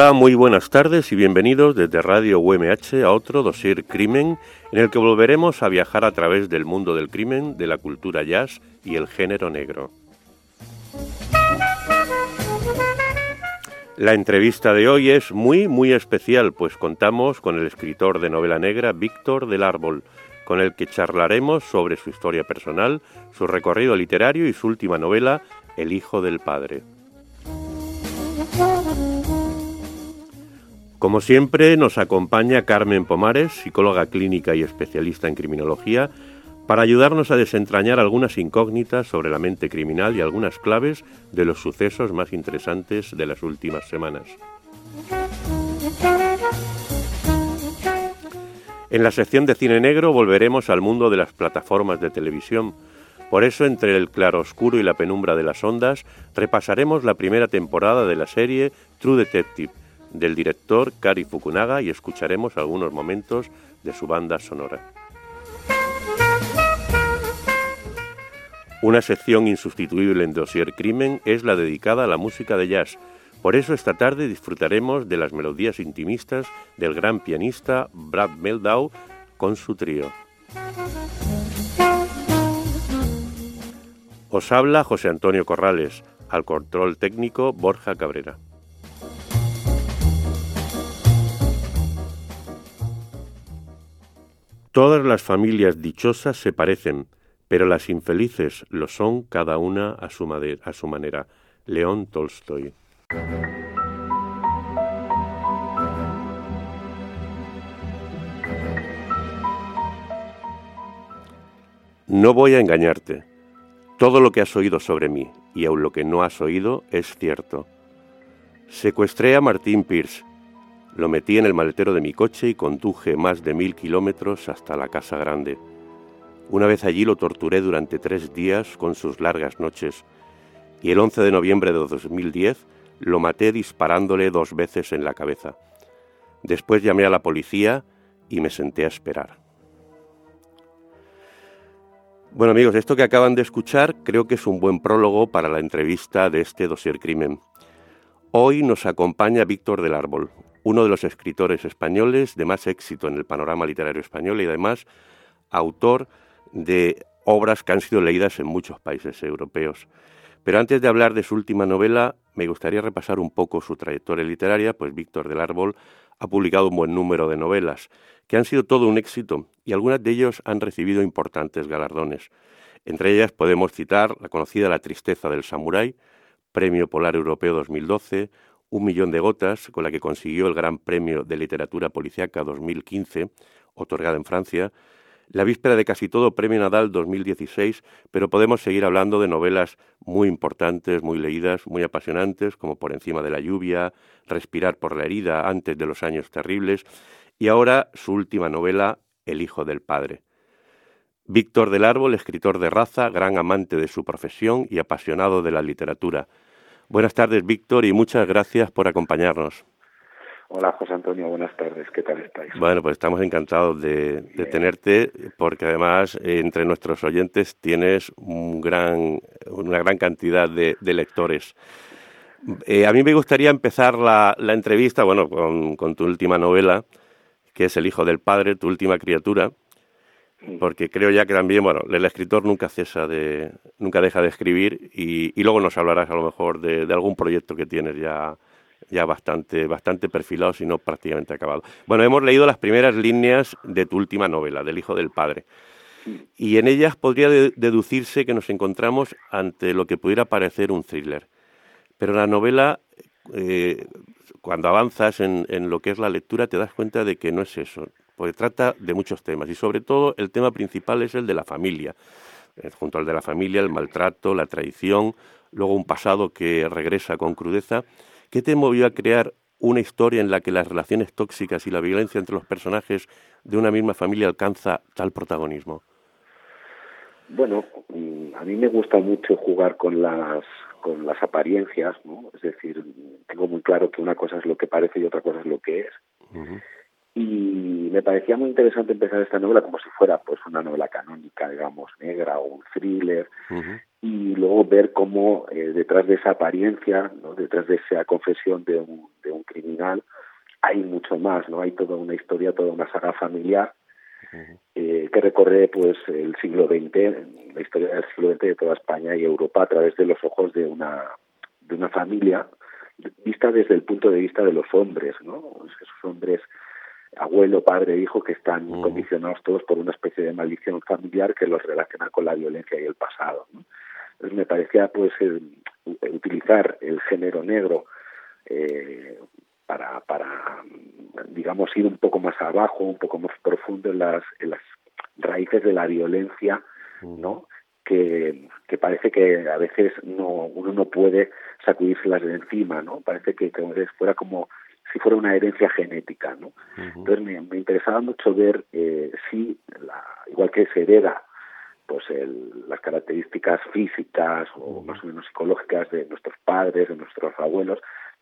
Hola, muy buenas tardes y bienvenidos desde Radio UMH a otro dossier Crimen, en el que volveremos a viajar a través del mundo del crimen, de la cultura jazz y el género negro. La entrevista de hoy es muy, muy especial, pues contamos con el escritor de novela negra Víctor del Árbol, con el que charlaremos sobre su historia personal, su recorrido literario y su última novela, El Hijo del Padre. Como siempre, nos acompaña Carmen Pomares, psicóloga clínica y especialista en criminología, para ayudarnos a desentrañar algunas incógnitas sobre la mente criminal y algunas claves de los sucesos más interesantes de las últimas semanas. En la sección de cine negro volveremos al mundo de las plataformas de televisión. Por eso, entre el claroscuro y la penumbra de las ondas, repasaremos la primera temporada de la serie True Detective, del director Kari Fukunaga y escucharemos algunos momentos de su banda sonora. Una sección insustituible en Dossier Crimen es la dedicada a la música de jazz. Por eso esta tarde disfrutaremos de las melodías intimistas del gran pianista Brad Meldau con su trío. Os habla José Antonio Corrales, al control técnico Borja Cabrera. Todas las familias dichosas se parecen, pero las infelices lo son cada una a su, manera. León Tolstoy. No voy a engañarte. Todo lo que has oído sobre mí, y aun lo que no has oído, es cierto. Secuestré a Martín Pierce, lo metí en el maletero de mi coche y conduje más de mil kilómetros hasta la Casa Grande. Una vez allí lo torturé durante tres días con sus largas noches y el 11 de noviembre de 2010 lo maté disparándole dos veces en la cabeza. Después llamé a la policía y me senté a esperar. Bueno amigos, esto que acaban de escuchar creo que es un buen prólogo para la entrevista de este dossier crimen. Hoy nos acompaña Víctor del Árbol, uno de los escritores españoles de más éxito en el panorama literario español y además autor de obras que han sido leídas en muchos países europeos. Pero antes de hablar de su última novela, me gustaría repasar un poco su trayectoria literaria, pues Víctor del Árbol ha publicado un buen número de novelas, que han sido todo un éxito, y algunas de ellas han recibido importantes galardones. Entre ellas podemos citar la conocida La tristeza del samurái, Premio Polar Europeo 2012, un millón de gotas, con la que consiguió el Gran Premio de Literatura Policiaca 2015, otorgado en Francia, la víspera de casi todo Premio Nadal 2016, pero podemos seguir hablando de novelas muy importantes, muy leídas, muy apasionantes, como Por encima de la lluvia, Respirar por la herida antes de los años terribles, y ahora su última novela, El hijo del padre. Víctor del Árbol, escritor de raza, gran amante de su profesión y apasionado de la literatura. Buenas tardes, Víctor, y muchas gracias por acompañarnos. Hola, José Antonio, buenas tardes. ¿Qué tal estáis? Bueno, pues estamos encantados de, tenerte, porque además eh, entre nuestros oyentes tienes un gran, una gran cantidad de, lectores. Eh, a mí me gustaría empezar la, entrevista, bueno, con, con tu última novela, que es El hijo del padre, tu última criatura, porque creo ya que también, bueno, el escritor nunca cesa de, nunca deja de escribir y, luego nos hablarás a lo mejor de, algún proyecto que tienes ya, ya bastante, bastante perfilado, si no prácticamente acabado. Bueno, hemos leído las primeras líneas de tu última novela, del hijo del padre, y en ellas podría deducirse que nos encontramos ante lo que pudiera parecer un thriller. Pero la novela, eh, cuando avanzas en, en lo que es la lectura, te das cuenta de que no es eso porque trata de muchos temas y sobre todo el tema principal es el de la familia. Eh, junto al de la familia, el maltrato, la traición, luego un pasado que regresa con crudeza. ¿Qué te movió a crear una historia en la que las relaciones tóxicas y la violencia entre los personajes de una misma familia alcanza tal protagonismo? Bueno, mm, a mí me gusta mucho jugar con las con las apariencias, ¿no? Es decir, tengo muy claro que una cosa es lo que parece y otra cosa es lo que es. Y me parecía muy interesante empezar esta novela como si fuera pues una novela canónica, digamos, negra o un thriller, y luego ver cómo eh, detrás de esa apariencia, ¿no? detrás de esa confesión de un, de un criminal, hay mucho más, ¿no? Hay toda una historia, toda una saga familiar eh, que recorre pues el siglo XX, la historia del siglo XX de toda España y Europa a través de los ojos de una de una familia vista desde el punto de vista de los hombres, ¿no? Esos hombres abuelo, padre, hijo que están condicionados todos por una especie de maldición familiar que los relaciona con la violencia y el pasado. Entonces me parecía pues utilizar el género negro eh, para, para, digamos, ir un poco más abajo, un poco más profundo en las, en las raíces de la violencia, ¿no? Que, que parece que a veces no uno no puede sacudírselas de encima, ¿no? Parece que, que fuera como si fuera una herencia genética, ¿no? Entonces me, me, interesaba mucho ver eh, si, la, igual que se hereda pues el, las características físicas o más o menos psicológicas de nuestros padres, de nuestros abuelos,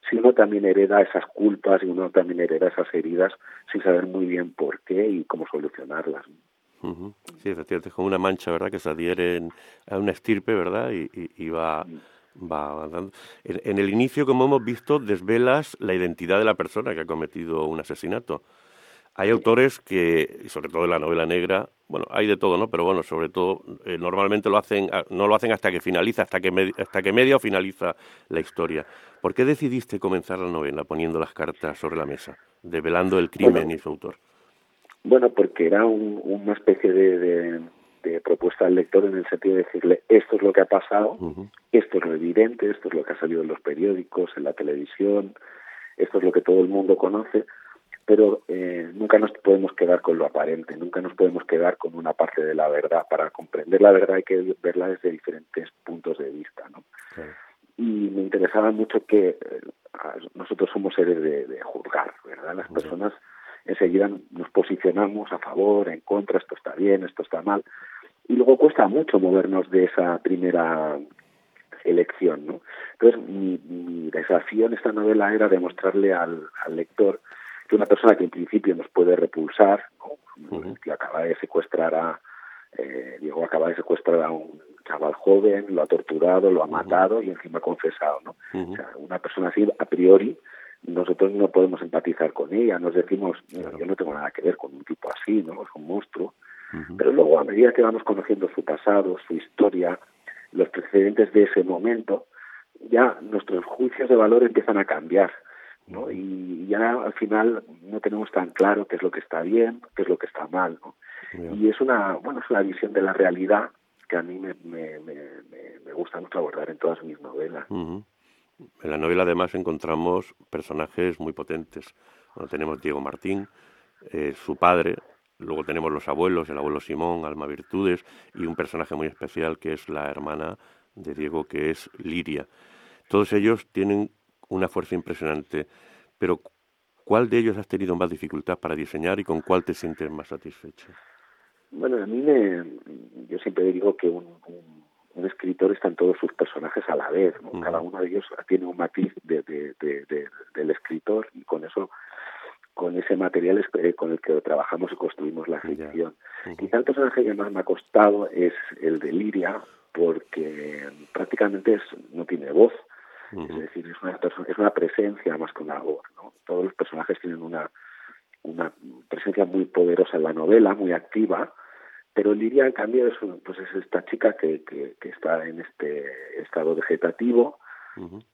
si uno también hereda esas culpas y uno también hereda esas heridas sin saber muy bien por qué y cómo solucionarlas. Sí, efectivamente, es como una mancha, ¿verdad?, que se adhiere a una estirpe, ¿verdad?, y, y, va, va avanzando. En, en, el inicio, como hemos visto, desvelas la identidad de la persona que ha cometido un asesinato. Hay autores que, y sobre todo en la novela negra, bueno, hay de todo, ¿no? Pero bueno, sobre todo, eh, normalmente lo hacen, ah, no lo hacen hasta que finaliza, hasta que, hasta que media o finaliza la historia. ¿Por qué decidiste comenzar la novela poniendo las cartas sobre la mesa, develando el crimen y su autor? Bueno, porque era una especie de, de, propuesta al lector en el sentido de decirle, esto es lo que ha pasado, esto es lo evidente, esto es lo que ha salido en los periódicos, en la televisión, esto es lo que todo el mundo conoce, pero eh, nunca nos podemos quedar con lo aparente, nunca nos podemos quedar con una parte de la verdad. Para comprender la verdad hay que verla desde diferentes puntos de vista, ¿no? Y me interesaba mucho que eh, nosotros somos seres de, juzgar, ¿verdad? Las personas enseguida nos posicionamos a favor, en contra, esto está bien, esto está mal, y luego cuesta mucho movernos de esa primera elección, ¿no? Entonces, mi, mi desafío en esta novela era demostrarle al, al lector que una persona que en principio nos puede repulsar, que acaba de secuestrar a, eh, Diego acaba de secuestrar a un chaval joven, lo ha torturado, lo ha matado y encima ha confesado, ¿no? O sea, una persona así, a priori, nosotros no podemos empatizar con ella, nos decimos, yo no tengo nada que ver con un tipo así, ¿no? Es un monstruo. Pero luego, a medida que vamos conociendo su pasado, su historia, los precedentes de ese momento, ya nuestros juicios de valor empiezan a cambiar. ¿no? Y ya al final no tenemos tan claro qué es lo que está bien, qué es lo que está mal, ¿no? Y es una, bueno, es una visión de la realidad que a mí me, me, me, me gusta mucho abordar en todas mis novelas. En la novela además encontramos personajes muy potentes. Bueno, tenemos Diego Martín, eh, su padre, luego tenemos los abuelos, el abuelo Simón, Alma Virtudes, y un personaje muy especial que es la hermana de Diego, que es Liria. Todos ellos tienen una fuerza impresionante. Pero, ¿cuál de ellos has tenido más dificultad para diseñar y con cuál te sientes más satisfecho? Bueno, a mí me, yo siempre digo que un, un, escritor está en todos sus personajes a la vez, cada uno de ellos tiene un matiz de, de, de, del escritor y con eso con ese material con el que trabajamos y construimos la ficción. Quizá el personaje que más me ha costado es el de Liria, porque prácticamente es, no tiene voz, es decir, es una, es una presencia más que una voz. ¿no? Todos los personajes tienen una, una presencia muy poderosa en la novela, muy activa, pero Liria, en cambio, es, pues es esta chica que, que, que, está en este estado vegetativo,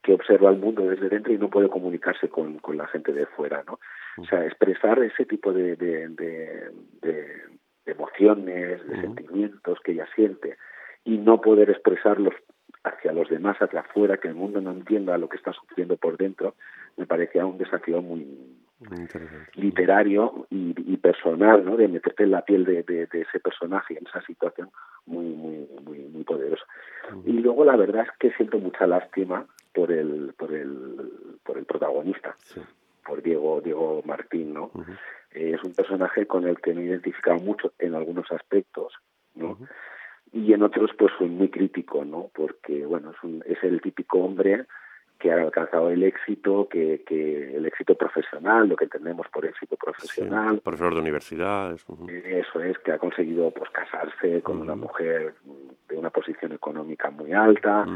que observa el mundo desde dentro y no puede comunicarse con, con la gente de fuera. ¿no? O sea, expresar ese tipo de, de, de, de emociones, de sentimientos que ella siente y no poder expresarlos hacia los demás, hacia afuera, que el mundo no entienda lo que está sucediendo por dentro, me parecía un desafío muy, literario y, y, personal, ¿no? De meterte en la piel de, de, de, ese personaje en esa situación muy, muy, muy, muy poderosa. Y luego la verdad es que siento mucha lástima por el, por el, por el protagonista. Por Diego Diego Martín, ¿no? Eh, es un personaje con el que me he identificado mucho en algunos aspectos, ¿no? Y en otros, pues, soy muy crítico, ¿no? Porque, bueno, es, un, es el típico hombre que ha alcanzado el éxito, que, que el éxito profesional, lo que entendemos por éxito profesional. profesor de universidad. Eso es, que ha conseguido pues casarse con una mujer de una posición económica muy alta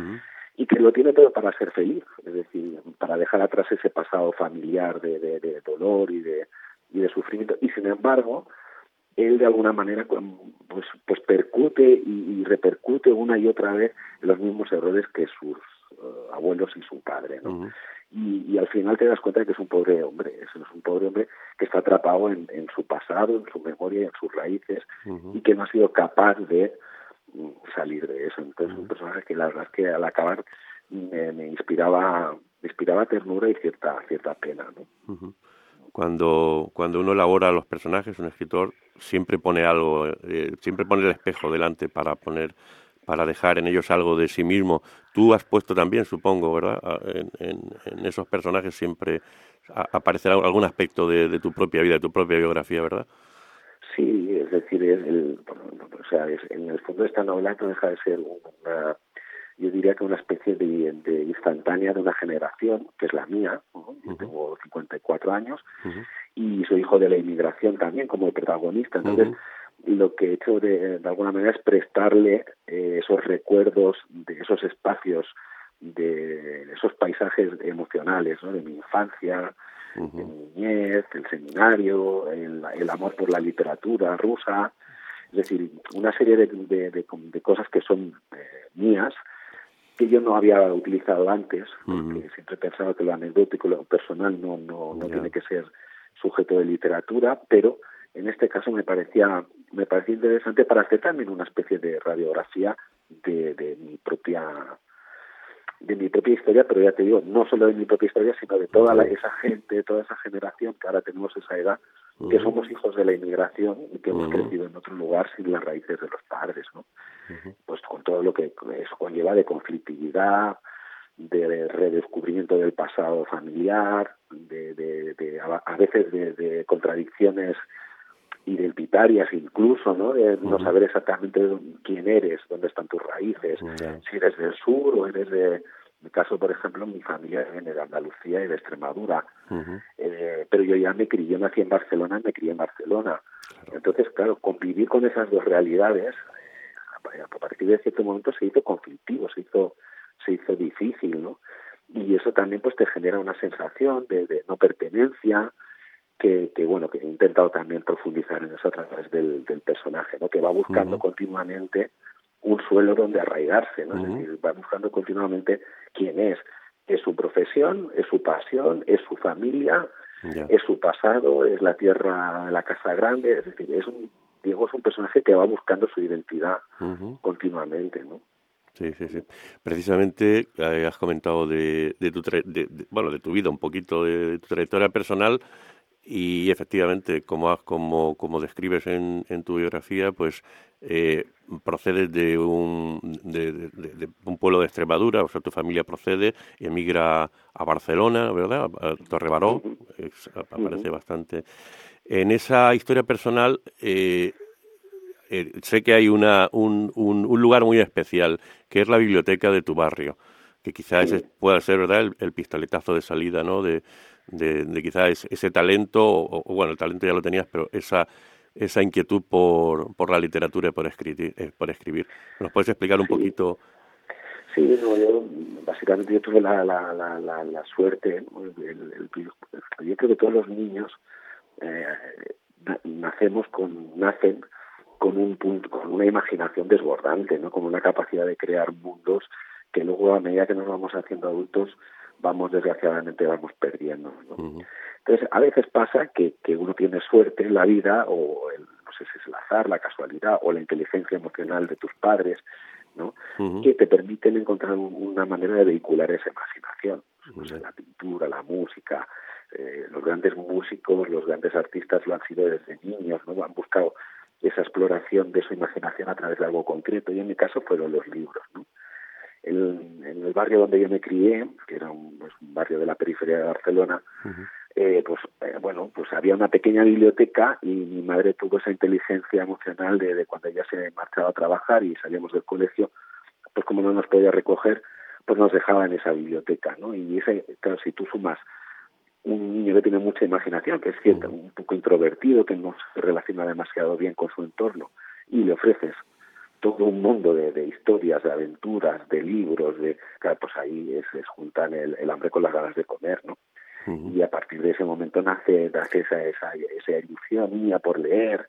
y que lo tiene todo para ser feliz, es decir, para dejar atrás ese pasado familiar de, de, de dolor y de, y de sufrimiento. Y sin embargo, él de alguna manera pues, pues percute y, repercute una y otra vez los mismos errores que sus uh, abuelos y su padre, ¿no? y, y, al final te das cuenta de que es un pobre hombre, es, un pobre hombre que está atrapado en, en su pasado, en su memoria, en sus raíces y que no ha sido capaz de salir de eso. Entonces, un personaje que la verdad es que al acabar me, me inspiraba me inspiraba ternura y cierta cierta pena, ¿no? cuando, cuando uno elabora los personajes, un escritor siempre pone algo, eh, siempre pone el espejo delante para poner, para dejar en ellos algo de sí mismo. Tú has puesto también, supongo, ¿verdad? En, en, esos personajes siempre aparecerá algún aspecto de, tu propia vida, de tu propia biografía, ¿verdad? Sí, es decir, el, o sea, en el fondo esta novela no deja de ser una yo diría que una especie de, de, instantánea de una generación, que es la mía, yo tengo 54 años, y soy hijo de la inmigración también como protagonista, entonces lo que he hecho de, de alguna manera es prestarle eh, esos recuerdos de esos espacios, de esos paisajes emocionales ¿no? de mi infancia, mi niñez, el seminario, el, el amor por la literatura rusa, es decir, una serie de, de, de cosas que son eh, mías, que yo no había utilizado antes, porque siempre he pensado que lo anecdótico, lo personal no, no, no tiene que ser sujeto de literatura, pero en este caso me parecía, me parecía interesante para hacer también una especie de radiografía de, de mi propia de mi propia historia, pero ya te digo, no solo de mi propia historia, sino de toda esa gente, toda esa generación que ahora tenemos esa edad, que somos hijos de la inmigración y que hemos crecido en otro lugar sin las raíces de los padres, ¿no? Pues con todo lo que eso conlleva de conflictividad, de redescubrimiento del pasado familiar, de, de, de a, veces de, de, contradicciones identitarias incluso, ¿no? De no saber exactamente quién eres, dónde están tus raíces, si eres del sur o eres de, mi caso, por ejemplo, mi familia viene de Andalucía y de Extremadura, eh, pero yo ya me crié, yo nací en Barcelona, me crié en Barcelona. Entonces, claro, convivir con esas dos realidades, eh, a partir de cierto momento se hizo conflictivo, se hizo, se hizo difícil, ¿no? Y eso también pues te genera una sensación de, de no pertenencia, que, que, bueno que he intentado también profundizar en eso a través del, del personaje no que va buscando continuamente un suelo donde arraigarse no es decir va buscando continuamente quién es. Es su profesión es su pasión es su familia es su pasado es la tierra la casa grande. Es decir es un Diego es un personaje que va buscando su identidad continuamente no Sí, sí, sí. Precisamente eh, has comentado de, de tu de, bueno de tu vida un poquito de tu trayectoria personal y efectivamente, como, como, como describes en, en tu biografía, pues eh, procedes de un, de, de, un pueblo de Extremadura, o sea, tu familia procede emigra a Barcelona, ¿verdad? A Torrebaró, aparece bastante. En esa historia personal, eh, eh, sé que hay una, un, un, un, lugar muy especial, que es la biblioteca de tu barrio, que quizás pueda ser, ¿verdad?, el, el, pistoletazo de salida, ¿no?, de, de, de quizás ese talento, o, bueno, el talento ya lo tenías, pero esa, esa inquietud por, por la literatura y por escribir, eh, por escribir. ¿Nos puedes explicar un poquito? Sí, yo básicamente yo tuve la, la, la, la, la suerte, el, yo creo que todos los niños eh, nacemos con, nacen con un punto, con una imaginación desbordante, ¿no? con una capacidad de crear mundos que luego a medida que nos vamos haciendo adultos vamos desgraciadamente vamos perdiendo. ¿no? Entonces, a veces pasa que, que uno tiene suerte en la vida, o el, no sé si es el azar, la casualidad, o la inteligencia emocional de tus padres, ¿no? que te permiten encontrar una manera de vehicular esa imaginación. Pues la pintura, la música, eh, los grandes músicos, los grandes artistas lo han sido desde niños, ¿no? Han buscado esa exploración de su imaginación a través de algo concreto, y en mi caso fueron los libros, ¿no? En, el barrio donde yo me crié, que era un, pues, barrio de la periferia de Barcelona, eh, pues eh, bueno, pues había una pequeña biblioteca y mi madre tuvo esa inteligencia emocional de, de cuando ella se marchaba a trabajar y salíamos del colegio, pues como no nos podía recoger, pues nos dejaba en esa biblioteca, ¿no? Y ese, claro, si tú sumas un niño que tiene mucha imaginación, que es cierto, un poco introvertido, que no se relaciona demasiado bien con su entorno, y le ofreces todo un mundo de, historias, de aventuras, de libros, de claro, pues ahí se juntan el, hambre con las ganas de comer, ¿no? Y a partir de ese momento nace, nace esa, esa, esa ilusión mía por leer,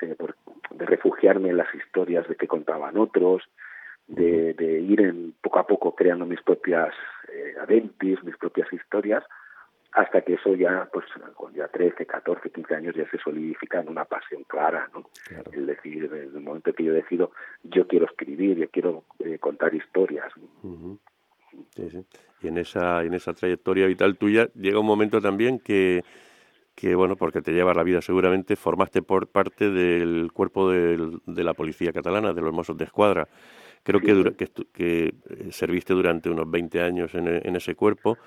de refugiarme en las historias de que contaban otros, de, de ir en, poco a poco creando mis propias eh, aventis, mis propias historias, hasta que eso ya, pues con ya 13, 14, 15 años ya se solidifica en una pasión clara, ¿no? El decir, en el momento que yo decido, yo quiero escribir, yo quiero eh, contar historias. sí, sí. Y en esa, en esa trayectoria vital tuya llega un momento también que, que bueno, porque te llevas la vida seguramente, formaste por parte del cuerpo de, de la policía catalana, de los Mossos de Escuadra. Creo que, que, que, eh, serviste durante unos 20 años en, en ese cuerpo.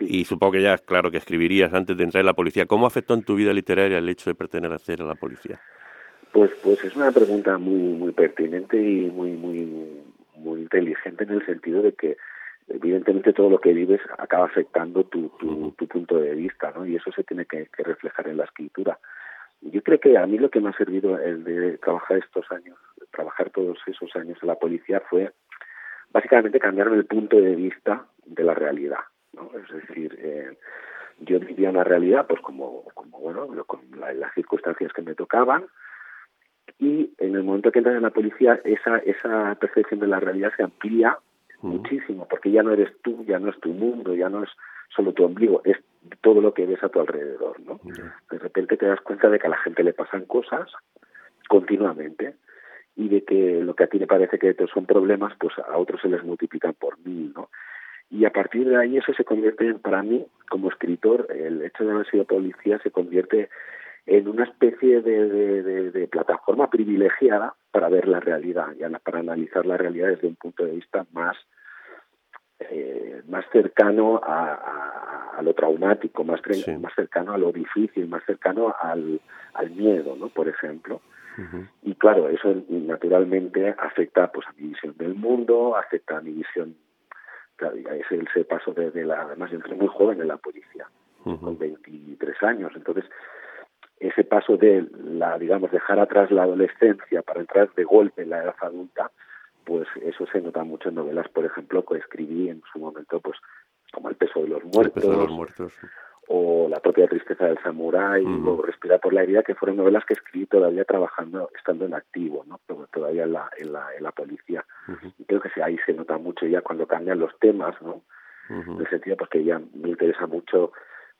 Y supongo que ya, claro, que escribirías antes de entrar en la policía. ¿Cómo afectó en tu vida literaria el hecho de pertenecer a la policía? Pues, pues es una pregunta muy, muy pertinente y muy, muy, muy inteligente en el sentido de que evidentemente todo lo que vives acaba afectando tu, tu, tu punto de vista, ¿no? Y eso se tiene que, que, reflejar en la escritura. Yo creo que a mí lo que me ha servido el de trabajar estos años, trabajar todos esos años en la policía fue básicamente cambiarme el punto de vista de la realidad. Es decir, eh, yo vivía una realidad, pues como, como bueno, con las circunstancias que me tocaban, y en el momento que entras en la policía, esa, esa percepción de la realidad se amplía muchísimo, porque ya no eres tú, ya no es tu mundo, ya no es solo tu ombligo, es todo lo que ves a tu alrededor, ¿no? De repente te das cuenta de que a la gente le pasan cosas continuamente y de que lo que a ti le parece que son problemas, pues a otros se les multiplican por mil, ¿no? Y a partir de ahí eso se convierte en, para mí como escritor el hecho de haber sido policía se convierte en una especie de, de, plataforma privilegiada para ver la realidad y para analizar la realidad desde un punto de vista más eh, más cercano a, a, lo traumático, más, más cercano a lo difícil, más cercano al, al miedo, ¿no? Por ejemplo. Y claro, eso naturalmente afecta pues a mi visión del mundo, afecta a mi visión es ese paso desde la, además yo entré muy joven en la policía, con 23 años, entonces ese paso de la, digamos, dejar atrás la adolescencia para entrar de golpe en la edad adulta, pues eso se nota mucho en novelas, por ejemplo, que escribí en su momento, pues como El peso de los muertos, peso de los muertos o La propia tristeza del samurái, o Respirar por la herida, que fueron novelas que escribí todavía trabajando, estando en activo, ¿no? todavía en la, en la, en la policía. Y creo que ahí se nota mucho ya cuando cambian los temas, ¿no? En el sentido porque ya me interesa mucho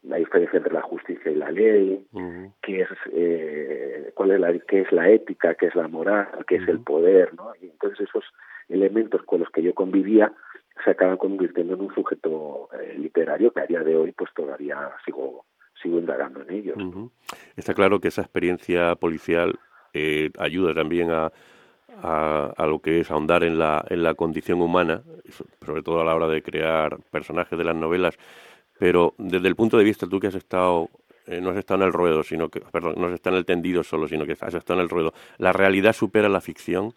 la diferencia entre la justicia y la ley, qué es eh, cuál es la qué es la ética, qué es la moral, qué es el poder, ¿no? Y entonces esos elementos con los que yo convivía se acaban convirtiendo en un sujeto eh, literario que a día de hoy pues todavía sigo sigo indagando en ellos. Está claro que esa experiencia policial eh, ayuda también a, a, a, lo que es ahondar en la, en la condición humana, sobre todo a la hora de crear personajes de las novelas, pero desde el punto de vista tú que has estado eh, no has estado en el ruedo, sino que, perdón, no has estado en el tendido solo, sino que has estado en el ruedo, ¿la realidad supera la ficción?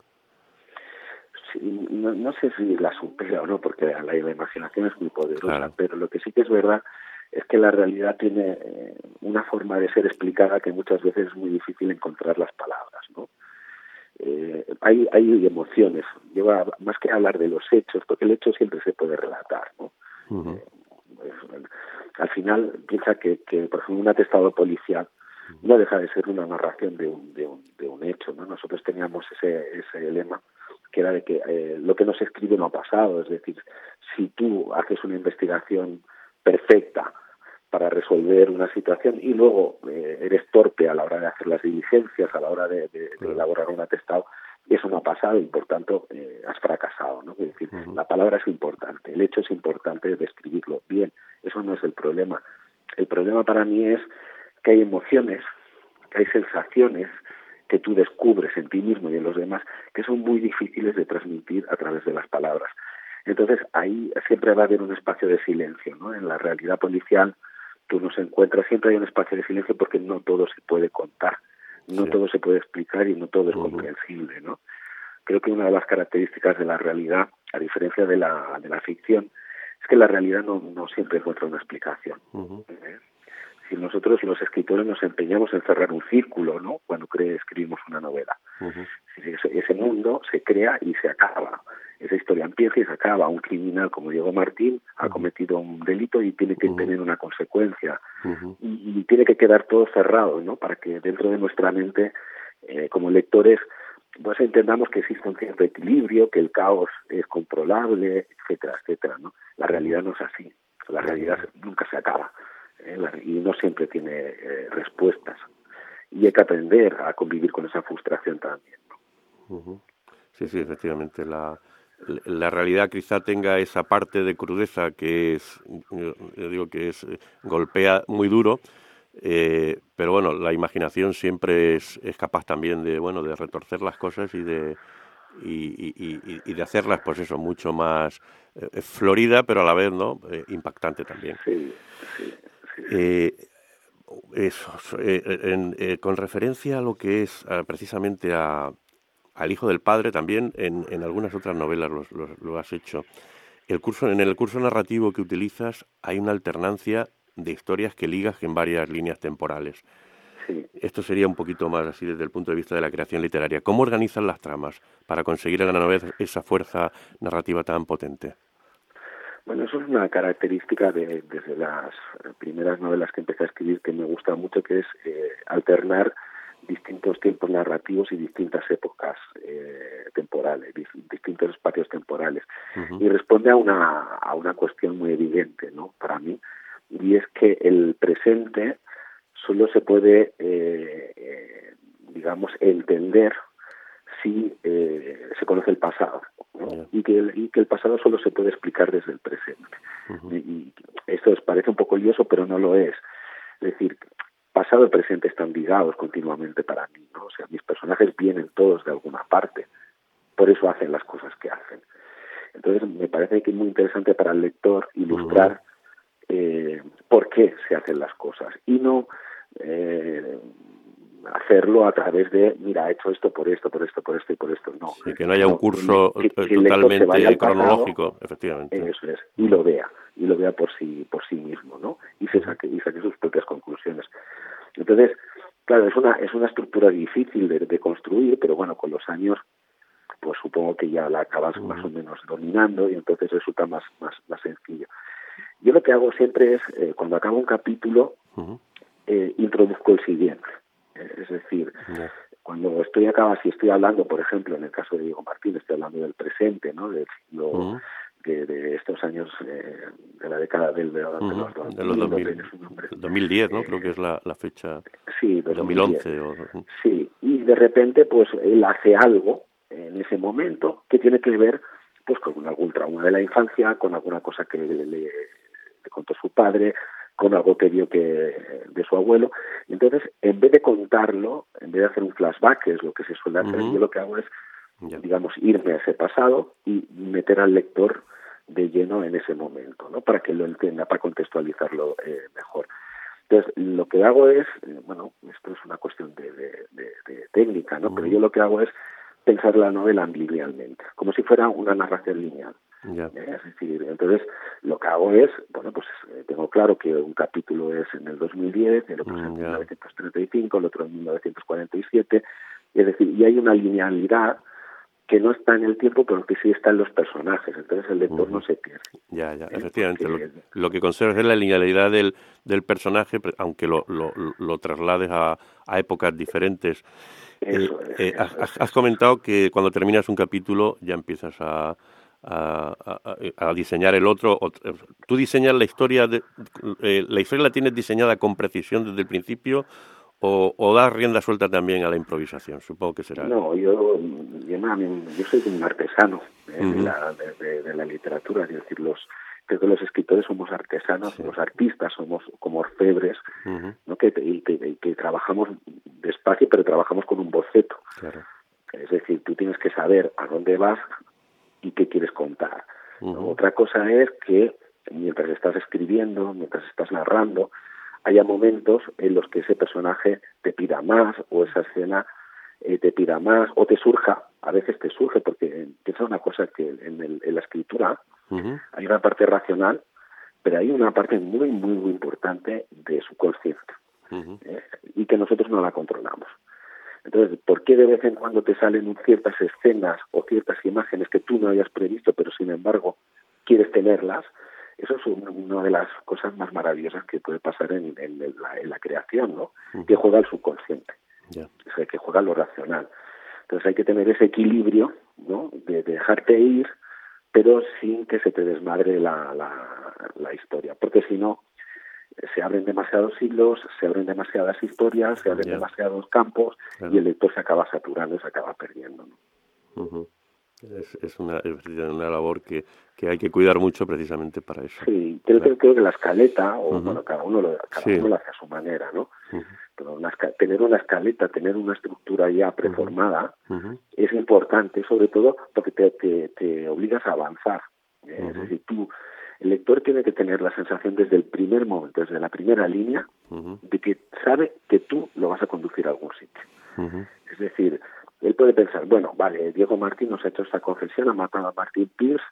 No, sé si la supera o no, porque la, imaginación es muy poderosa, pero lo que sí que es verdad es que la realidad tiene eh, una forma de ser explicada que muchas veces es muy difícil encontrar las palabras, ¿no? Eh, hay, hay emociones, lleva más que hablar de los hechos, porque el hecho siempre se puede relatar, ¿no? Eh, al final piensa que, que, por ejemplo, un atestado policial no deja de ser una narración de un, de un, de un hecho, ¿no? Nosotros teníamos ese, ese lema que era de que eh, lo que no se escribe no ha pasado. Es decir, si tú haces una investigación perfecta para resolver una situación y luego eh, eres torpe a la hora de hacer las diligencias, a la hora de, elaborar un atestado, eso no ha pasado y por tanto eh, has fracasado. ¿no? Es decir, la palabra es importante, el hecho es importante de escribirlo bien, eso no es el problema. El problema para mí es que hay emociones, que hay sensaciones, que tú descubres en ti mismo y en los demás que son muy difíciles de transmitir a través de las palabras. Entonces ahí siempre va a haber un espacio de silencio, ¿no? En la realidad policial tú nos encuentras, siempre hay un espacio de silencio porque no todo se puede contar, no todo se puede explicar y no todo es comprensible, ¿no? Creo que una de las características de la realidad, a diferencia de la, de la ficción, es que la realidad no, no siempre encuentra una explicación. ¿eh? Si nosotros los escritores nos empeñamos en cerrar un círculo, ¿no? Cuando escribimos una novela. ese, mundo se crea y se acaba. Esa historia empieza y se acaba. Un criminal como Diego Martín ha cometido un delito y tiene que tener una consecuencia. y, tiene que quedar todo cerrado, ¿no? Para que dentro de nuestra mente, eh, como lectores, pues entendamos que existe un cierto equilibrio, que el caos es controlable, etcétera, etcétera, ¿no? La realidad no es así. La realidad nunca se acaba. Y no siempre tiene eh, respuestas. Y hay que aprender a convivir con esa frustración también. Sí, sí, efectivamente. La, la realidad quizá tenga esa parte de crudeza que es, yo digo que es golpea muy duro, eh, pero bueno, la imaginación siempre es, es, capaz también de bueno de retorcer las cosas y de y, y, y de hacerlas pues eso mucho más eh, florida, pero a la vez no eh, impactante también. Sí, sí, eh, eso, con referencia a lo que es precisamente a, al hijo del padre también en, en algunas otras novelas lo, lo, has hecho. El curso, en el curso narrativo que utilizas hay una alternancia de historias que ligas en varias líneas temporales. Esto sería un poquito más así desde el punto de vista de la creación literaria. ¿Cómo organizan las tramas para conseguir a la novela esa fuerza narrativa tan potente? Bueno, eso es una característica de, desde las primeras novelas que empecé a escribir que me gusta mucho, que es eh, alternar distintos tiempos narrativos y distintas épocas eh, temporales, distintos espacios temporales. Y responde a una, a una cuestión muy evidente, ¿no? Para mí, y es que el presente solo se puede, eh, eh, digamos, entender si eh, se conoce el pasado y, que el, y que el pasado solo se puede explicar desde el presente. y, esto os parece un poco lioso, pero no lo es. Es decir, pasado y presente están ligados continuamente para mí. ¿no? O sea, mis personajes vienen todos de alguna parte. Por eso hacen las cosas que hacen. Entonces, me parece que es muy interesante para el lector ilustrar eh, por qué se hacen las cosas y no eh, hacerlo a través de, mira, ha hecho esto por esto, por esto, por esto y por esto. No. que no haya un curso totalmente cronológico, efectivamente. Eso es, y lo vea, y lo vea por sí, por sí mismo, ¿no? Y se saque, y saque sus propias conclusiones. Entonces, claro, es una, es una estructura difícil de, construir, pero bueno, con los años, pues supongo que ya la acabas más o menos dominando y entonces resulta más, más, más sencillo. Yo lo que hago siempre es, eh, cuando acabo un capítulo, eh, introduzco el siguiente. Eh, es decir, cuando estoy acá, si estoy hablando, por ejemplo, en el caso de Diego Martín, estoy hablando del presente, ¿no? Del de, estos años eh, de la década del de, los, de los 2010, ¿no? Creo que es la, la fecha. Sí, 2011. Sí, y de repente, pues él hace algo en ese momento que tiene que ver pues con algún trauma de la infancia, con alguna cosa que le, le contó su padre, con algo que vio que de su abuelo. Entonces, en vez de contarlo, en vez de hacer un flashback, que es lo que se suele hacer, yo lo que hago es, digamos, irme a ese pasado y meter al lector de lleno en ese momento, ¿no? Para que lo entienda, para contextualizarlo eh, mejor. Entonces, lo que hago es, eh, bueno, esto es una cuestión de, de, técnica, ¿no? Pero yo lo que hago es pensar la novela linealmente, como si fuera una narración lineal. Eh, es decir, entonces lo que hago es, bueno, pues eh, tengo claro que un capítulo es en el 2010, el otro es en 1935, mm, el otro en 1947, es decir, y hay una linealidad que no está en el tiempo, pero que sí está en los personajes, entonces el lector no se pierde. Ya, ya, efectivamente. Lo, que conservas es la linealidad del, del personaje, aunque lo, lo, lo traslades a, a épocas diferentes. Eh, has, comentado que cuando terminas un capítulo ya empiezas a, a, diseñar el otro. ¿Tú diseñas la historia, de, eh, la historia la tienes diseñada con precisión desde el principio o, o das rienda suelta también a la improvisación? Supongo que será. No, yo, yo, soy un artesano eh, de, la, de, la literatura, es decir, los, creo que los escritores somos artesanos, los artistas somos como orfebres, ¿no? que, que, que, trabajamos despacio, pero trabajamos con un boceto. Es decir, tú tienes que saber a dónde vas y qué quieres contar. Otra cosa es que mientras estás escribiendo, mientras estás narrando, haya momentos en los que ese personaje te pida más o esa escena eh, te pida más o te surja, a veces te surge porque piensa una cosa que en, la escritura hay una parte racional, pero hay una parte muy, muy, muy importante de su conciencia ¿eh? y que nosotros no la controlamos. Entonces, ¿por qué de vez en cuando te salen ciertas escenas o ciertas imágenes que tú no hayas previsto, pero sin embargo quieres tenerlas? Eso es una de las cosas más maravillosas que puede pasar en, la, creación, ¿no? Que juega el subconsciente, que juega lo racional. Entonces hay que tener ese equilibrio, ¿no? De, dejarte ir, pero sin que se te desmadre la, la, historia, porque si no se abren demasiados hilos, se abren demasiadas historias, se abren demasiados campos y el lector se acaba saturando y se acaba perdiendo. ¿no? Es, es, una, una labor que, que hay que cuidar mucho precisamente para eso. Sí, creo, creo que la escaleta, o bueno, cada uno lo, cada uno lo hace a su manera, ¿no? Pero tener una escaleta, tener una estructura ya preformada es importante, sobre todo porque te, te, te obligas a avanzar. ¿eh? Es decir, tú, el lector tiene que tener la sensación desde el primer momento, desde la primera línea, de que sabe que tú lo vas a conducir a algún sitio. Es decir, él puede pensar, bueno, vale, Diego Martín nos ha hecho esta confesión, ha matado a Martín Pierce,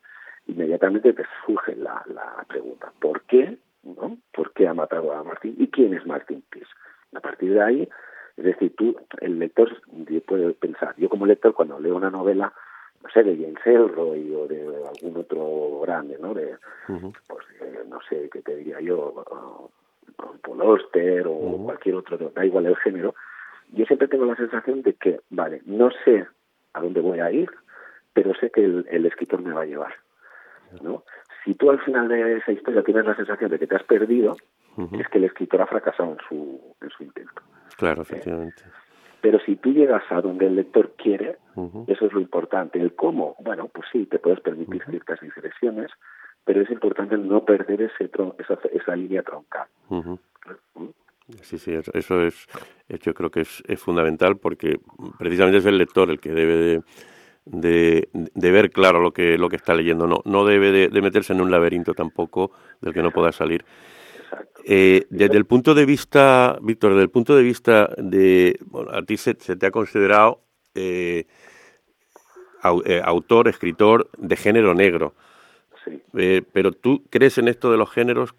inmediatamente te surge la, la pregunta, ¿por qué? ¿no? ¿Por qué ha matado a Martín? ¿Y quién es Martín Pierce? A partir de ahí, es decir, tú, el lector puede pensar, yo como lector cuando leo una novela, no sé, de James Ellroy o de algún otro grande, ¿no? De, pues, no sé, ¿qué te diría yo? Paul Oster o cualquier otro, da igual el género, yo siempre tengo la sensación de que, vale, no sé a dónde voy a ir, pero sé que el, escritor me va a llevar. ¿no? Si tú al final de esa historia tienes la sensación de que te has perdido, es que el escritor ha fracasado en su, en su intento. Claro, efectivamente. Pero si tú llegas a donde el lector quiere, eso es lo importante. El cómo, bueno, pues sí, te puedes permitir ciertas digresiones, pero es importante no perder ese esa, esa línea troncal. Sí, sí, eso, es, yo creo que es, es, fundamental porque precisamente es el lector el que debe de, de, ver claro lo que, lo que está leyendo, no, no debe de, meterse en un laberinto tampoco del que no pueda salir. Eh, desde el punto de vista, Víctor, desde el punto de vista de, bueno, a ti se, te ha considerado eh, eh, autor, escritor de género negro. Eh, pero tú crees en esto de los géneros,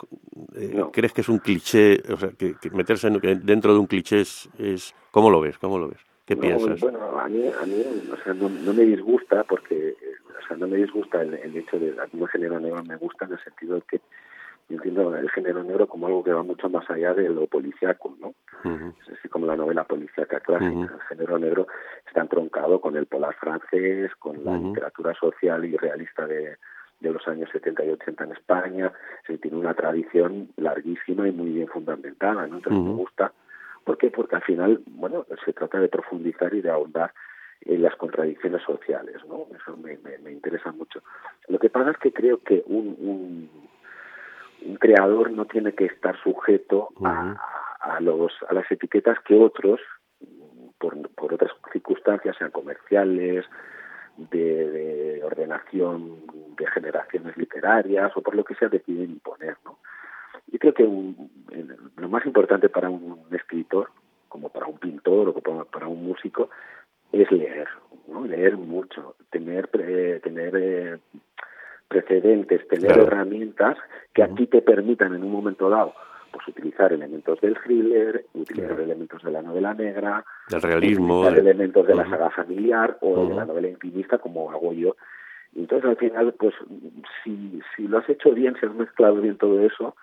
eh, ¿crees que es un cliché, o sea, que, meterse dentro de un cliché es, ¿cómo lo ves? ¿Cómo lo ves? ¿Qué piensas? Bueno, a mí, a mí o sea, no, me disgusta porque, o sea, no me disgusta el, hecho de que el género negro me gusta en el sentido de que yo entiendo el género negro como algo que va mucho más allá de lo policíaco, ¿no? Es decir, como la novela policíaca clásica. El género negro está entroncado con el polar francés, con la literatura social y realista de, de los años 70 y 80 en España, se tiene una tradición larguísima y muy bien fundamentada, ¿no? Entonces me gusta. ¿Por qué? Porque al final, bueno, se trata de profundizar y de ahondar en las contradicciones sociales, ¿no? Eso me, me, interesa mucho. Lo que pasa es que creo que un, un, un creador no tiene que estar sujeto a, a, los, a las etiquetas que otros, por, por otras circunstancias, sean comerciales, de, ordenación de generaciones literarias o por lo que sea deciden imponer. ¿no? Y creo que lo más importante para un escritor, como para un pintor o como para un músico, es leer, ¿no? leer mucho, tener, tener eh, precedentes, tener herramientas que a ti te permitan en un momento dado pues utilizar elementos del thriller, utilizar elementos de la novela negra, del realismo, utilizar elementos de la saga familiar o de la novela intimista como hago yo. Entonces al final, pues si, si lo has hecho bien, si has mezclado bien todo eso,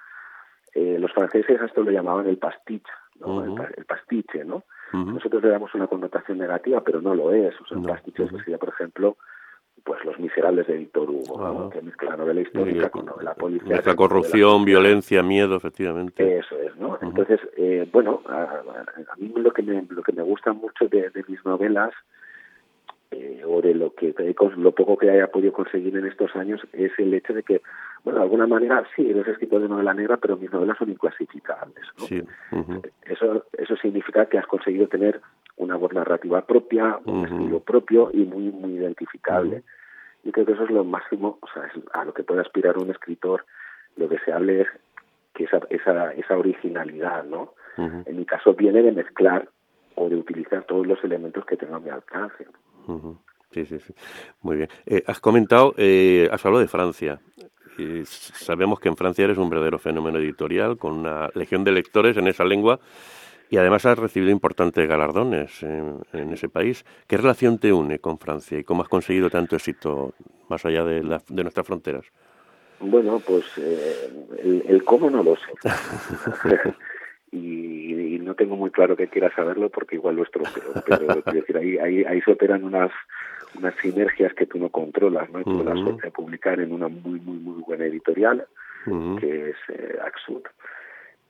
eh, los franceses a esto lo llamaban el pastiche, ¿no? el, pastiche, ¿no? Nosotros le damos una connotación negativa, pero no lo es. O sea, el pastiche sería, por ejemplo, pues Los Miserables de Víctor Hugo, que mezcla novela histórica con novela policial. La corrupción, violencia, miedo, efectivamente. Eso es, ¿no? Entonces, eh, bueno, a, mí lo que me, lo que me gusta mucho de, mis novelas eh, o de lo que lo poco que haya podido conseguir en estos años es el hecho de que, bueno, de alguna manera sí, eres escritor de novela negra, pero mis novelas son inclasificables. ¿no? Sí. Eso eso significa que has conseguido tener una voz narrativa propia, un estilo propio y muy muy identificable. Yo creo que eso es lo máximo, o sea, es a lo que puede aspirar un escritor. Lo deseable es que esa, esa, esa originalidad, ¿no? En mi caso viene de mezclar o de utilizar todos los elementos que tengo a mi alcance. Sí, sí, sí. Muy bien. Eh, has comentado, eh, has hablado de Francia. sabemos que en Francia eres un verdadero fenómeno editorial con una legión de lectores en esa lengua y además has recibido importantes galardones en, ese país. ¿Qué relación te une con Francia y cómo has conseguido tanto éxito más allá de, de nuestras fronteras? Bueno, pues eh, el, cómo no lo sé. y, no tengo muy claro que quiera saberlo porque igual lo estropeo. Pero decir, ahí, ahí, ahí se operan unas unas sinergias que tú no controlas, ¿no? Y tuve la suerte de publicar en una muy, muy, muy buena editorial, que es eh, Axud.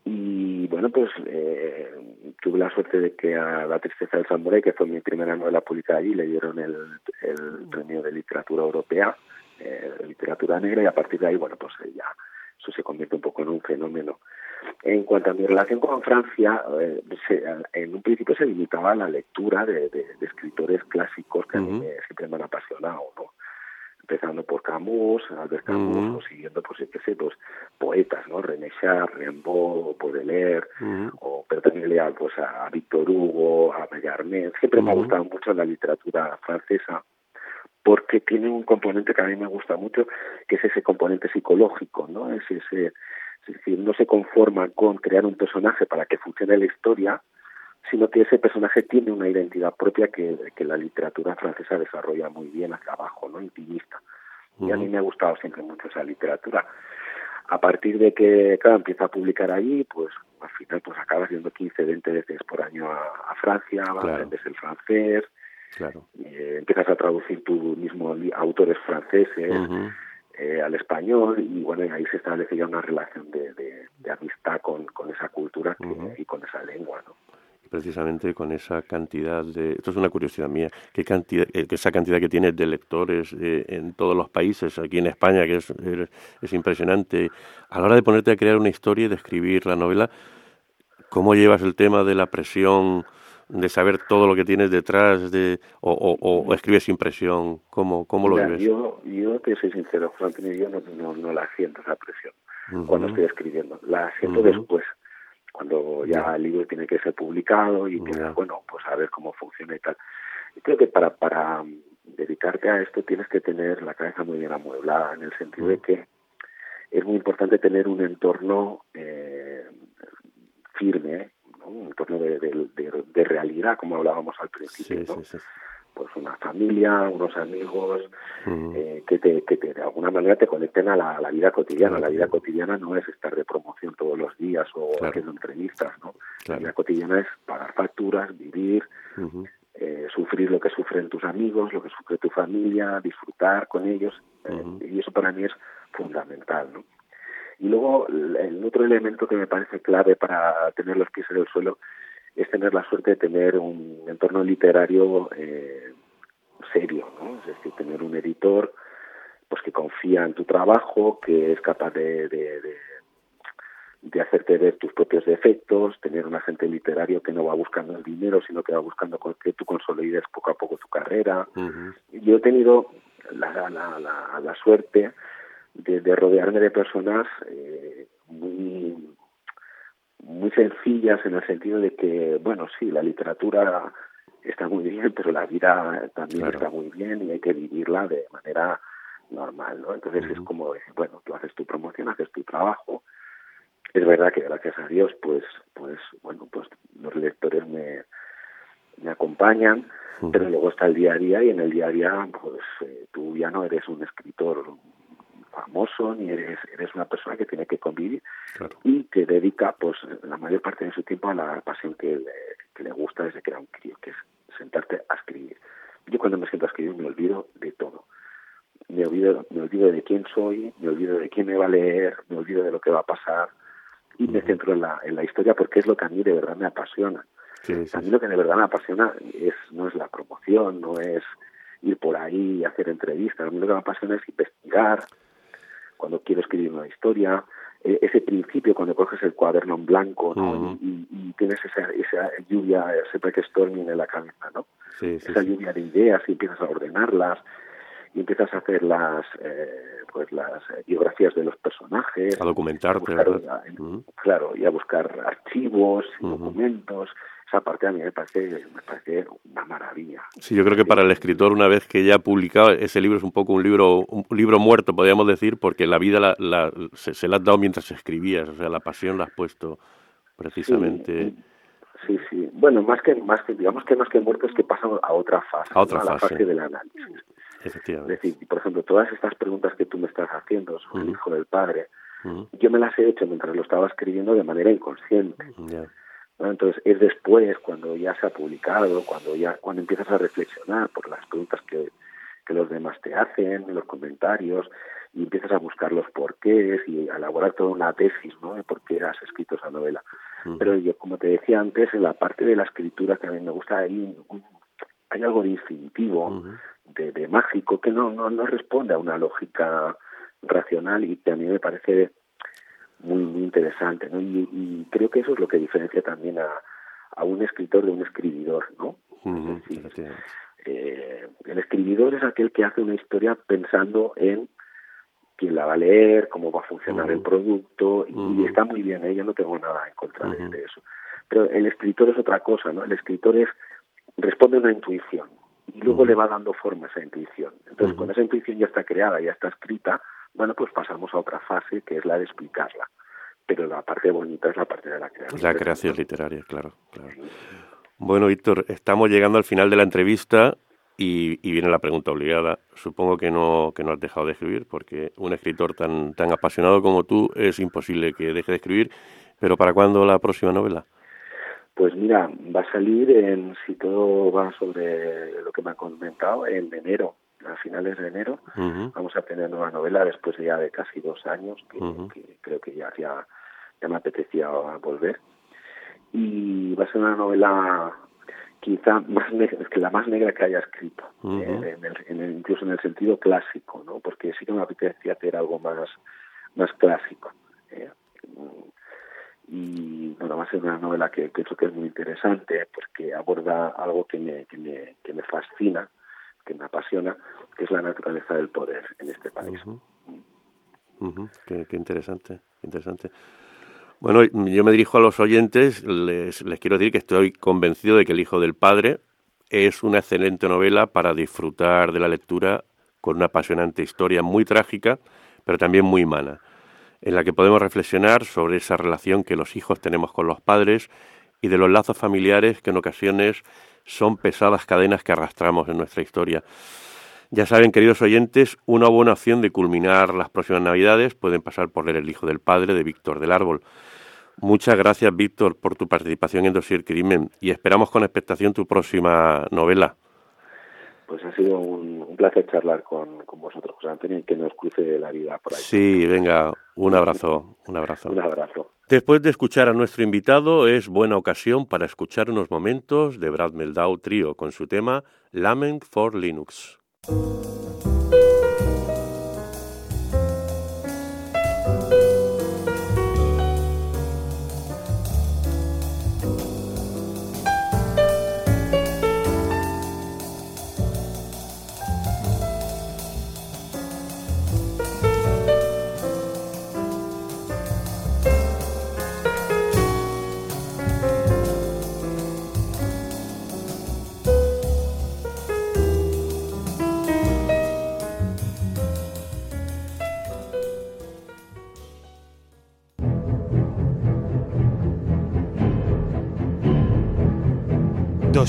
Y bueno, pues eh, tuve la suerte de que a La Tristeza del Samurái, que fue mi primera novela publicada allí, le dieron el, el premio de literatura europea, eh, literatura negra, y a partir de ahí, bueno, pues ya eso se convierte un poco en un fenómeno. En cuanto a mi relación con Francia, eh, en un principio se limitaba a la lectura de, escritores clásicos que a mí siempre me han apasionado, ¿no? Empezando por Camus, Albert Camus, o siguiendo, pues, qué sé, pues, poetas, ¿no? René Char, Rimbaud, Baudelaire, o, pero también leía, pues, a, Victor Hugo, a Mallarmé. Siempre me ha gustado mucho la literatura francesa porque tiene un componente que a mí me gusta mucho, que es ese componente psicológico, ¿no? Es ese es decir, no se conforma con crear un personaje para que funcione la historia, sino que ese personaje tiene una identidad propia que, la literatura francesa desarrolla muy bien hacia abajo, ¿no? Intimista. Y a mí me ha gustado siempre mucho esa literatura. A partir de que, claro, empieza a publicar allí, pues al final pues acabas yendo 15, 20 veces por año a, Francia, aprendes el francés, claro. Eh, empiezas a traducir tú mismo autores franceses, eh, al español y bueno, ahí se establece ya una relación de, de, amistad con, con, esa cultura y con esa lengua, ¿no? Precisamente con esa cantidad de... Esto es una curiosidad mía, ¿qué cantidad, eh, esa cantidad que tienes de lectores eh, en todos los países, aquí en España, que es, es impresionante, a la hora de ponerte a crear una historia y de escribir la novela, ¿cómo llevas el tema de la presión de saber todo lo que tienes detrás de o, o, escribes sin presión? ¿Cómo, cómo lo vives? Yo, yo te soy sincero, Frank, yo no, no, la siento esa presión cuando estoy escribiendo. La siento después, cuando ya el libro tiene que ser publicado y bueno, pues a ver cómo funciona y tal. Y creo que para, para dedicarte a esto tienes que tener la cabeza muy bien amueblada, en el sentido de que es muy importante tener un entorno eh, firme, un entorno de, de, realidad, como hablábamos al principio, ¿no? Pues una familia, unos amigos eh, que, te, que de alguna manera te conecten a la, vida cotidiana. La vida cotidiana no es estar de promoción todos los días o haciendo entrevistas, ¿no? La vida cotidiana es pagar facturas, vivir, eh, sufrir lo que sufren tus amigos, lo que sufre tu familia, disfrutar con ellos. Eh, y eso para mí es fundamental, ¿no? Y luego el otro elemento que me parece clave para tener los pies en el suelo es tener la suerte de tener un entorno literario eh, serio, ¿no? Es decir, tener un editor pues que confía en tu trabajo, que es capaz de, de, de, hacerte ver tus propios defectos, tener un agente literario que no va buscando el dinero, sino que va buscando que tú consolides poco a poco tu carrera. Yo he tenido la, la, la, la suerte de, rodearme de personas eh, muy muy sencillas en el sentido de que, bueno, sí, la literatura está muy bien, pero la vida también está muy bien y hay que vivirla de manera normal, ¿no? Entonces es como, bueno, tú haces tu promoción, haces tu trabajo. Es verdad que gracias a Dios, pues, pues, bueno, pues los lectores me, me acompañan, pero luego está el día a día y en el día a día, pues eh, tú ya no eres un escritor famoso ni eres eres una persona que tiene que convivir y que dedica pues la mayor parte de su tiempo a la pasión que le, que le gusta desde que era un crío que es sentarte a escribir. Yo cuando me siento a escribir me olvido de todo. Me olvido me olvido de quién soy me olvido de quién me va a leer me olvido de lo que va a pasar y me centro en la en la historia porque es lo que a mí de verdad me apasiona. A mí lo que de verdad me apasiona es no es la promoción no es ir por ahí y hacer entrevistas. A mí lo que me apasiona es investigar cuando quiero escribir una historia, e, ese principio cuando coges el cuaderno en blanco y, tienes esa, esa lluvia, ese storming en la cabeza, ¿no? esa lluvia de ideas y empiezas a ordenarlas y empiezas a hacer las eh, pues las biografías de los personajes. A documentarte a claro y a buscar archivos documentos esa parte a mí me parece me parece una maravilla sí yo creo que para el escritor una vez que ya ha publicado ese libro es un poco un libro un libro muerto podríamos decir porque la vida la, se, se, la has dado mientras escribías o sea la pasión la has puesto precisamente Sí, sí. Bueno, más que, más que, digamos que más que muerto es que pasan a otra fase, a, otra la fase del análisis. Efectivamente. Es decir, por ejemplo, todas estas preguntas que tú me estás haciendo sobre el hijo del padre, yo me las he hecho mientras lo estaba escribiendo de manera inconsciente. Entonces es después, cuando ya se ha publicado, cuando ya cuando empiezas a reflexionar por las preguntas que, que los demás te hacen, los comentarios, y empiezas a buscar los porqués y a elaborar toda una tesis ¿no? de por qué has escrito esa novela. Pero yo, como te decía antes, en la parte de la escritura que a mí me gusta, hay, hay algo distintivo, de, de, mágico, que no, no, no responde a una lógica racional y que a mí me parece muy, muy interesante. ¿no? Y, creo que eso es lo que diferencia también a, a un escritor de un escribidor. ¿no? eh, el escribidor es aquel que hace una historia pensando en quién la va a leer, cómo va a funcionar el producto, y, está muy bien, ¿eh? yo no tengo nada en contra de, eso. Pero el escritor es otra cosa, ¿no? El escritor es, responde a una intuición, y luego le va dando forma a esa intuición. Entonces, cuando esa intuición ya está creada, ya está escrita, bueno, pues pasamos a otra fase, que es la de explicarla. Pero la parte bonita es la parte de la creación. La creación literaria, claro. claro. Bueno, Víctor, estamos llegando al final de la entrevista y, viene la pregunta obligada. Supongo que no, que no has dejado de escribir, porque un escritor tan, tan apasionado como tú es imposible que deje de escribir. Pero ¿para cuándo la próxima novela? Pues mira, va a salir en, si todo va sobre lo que me han comentado, en enero, a finales de enero. Vamos a tener nueva novela después ya de casi dos años, que, creo que ya, ya, ya me apetecía volver. Y va a ser una novela quizá más negra, que la más negra que haya escrito, eh, en el, incluso en el sentido clásico, ¿no? porque sí que me apetecía hacer algo más, más clásico. ¿eh? Y bueno, va a ser una novela que, creo que es muy interesante porque aborda algo que me, que me, que me fascina, que me apasiona, que es la naturaleza del poder en este país. Qué, interesante, interesante. Bueno, yo me dirijo a los oyentes, les, les quiero decir que estoy convencido de que El Hijo del Padre es una excelente novela para disfrutar de la lectura con una apasionante historia muy trágica, pero también muy humana, en la que podemos reflexionar sobre esa relación que los hijos tenemos con los padres y de los lazos familiares que en ocasiones son pesadas cadenas que arrastramos en nuestra historia. Ya saben, queridos oyentes, una buena opción de culminar las próximas Navidades pueden pasar por leer El Hijo del Padre de Víctor del Árbol. Muchas gracias, Víctor, por tu participación en Dossier Crimen y esperamos con expectación tu próxima novela. Pues ha sido un, placer charlar con, vosotros, José Antonio, y que nos cruce la vida por ahí. Sí, venga, un abrazo, un abrazo. Un abrazo. Después de escuchar a nuestro invitado, es buena ocasión para escuchar unos momentos de Brad Meldau Trio con su tema Lament for Linux.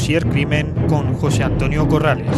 Dosier Crimen con José Antonio Corrales.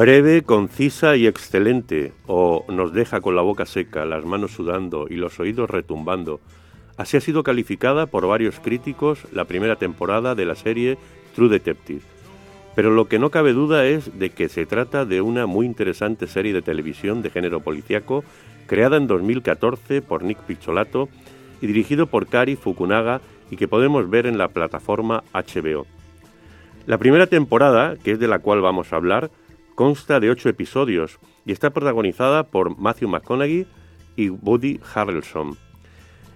Breve, concisa y excelente, o nos deja con la boca seca, las manos sudando y los oídos retumbando. Así ha sido calificada por varios críticos la primera temporada de la serie True Detective. Pero lo que no cabe duda es de que se trata de una muy interesante serie de televisión de género policiaco creada en 2014 por Nick Picholato y dirigido por Kari Fukunaga y que podemos ver en la plataforma HBO. La primera temporada, que es de la cual vamos a hablar, Consta de ocho episodios y está protagonizada por Matthew McConaughey y Woody Harrelson.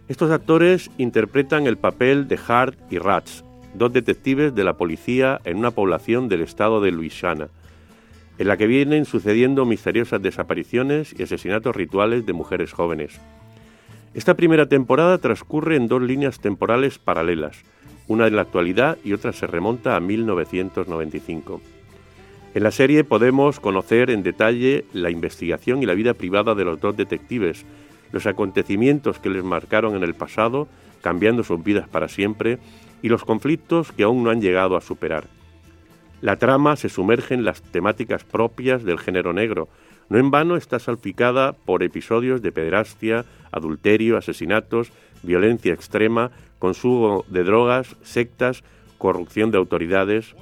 Estos actores interpretan el papel de Hart y Ratz, dos detectives de la policía en una población del estado de Louisiana, en la que vienen sucediendo misteriosas desapariciones y asesinatos rituales de mujeres jóvenes. Esta primera temporada transcurre en dos líneas temporales paralelas, una en la actualidad y otra se remonta a 1995. En la serie podemos conocer en detalle la investigación y la vida privada de los dos detectives, los acontecimientos que les marcaron en el pasado, cambiando sus vidas para siempre, y los conflictos que aún no han llegado a superar. La trama se sumerge en las temáticas propias del género negro. No en vano está salpicada por episodios de pederastia, adulterio, asesinatos, violencia extrema, consumo de drogas, sectas, corrupción de autoridades,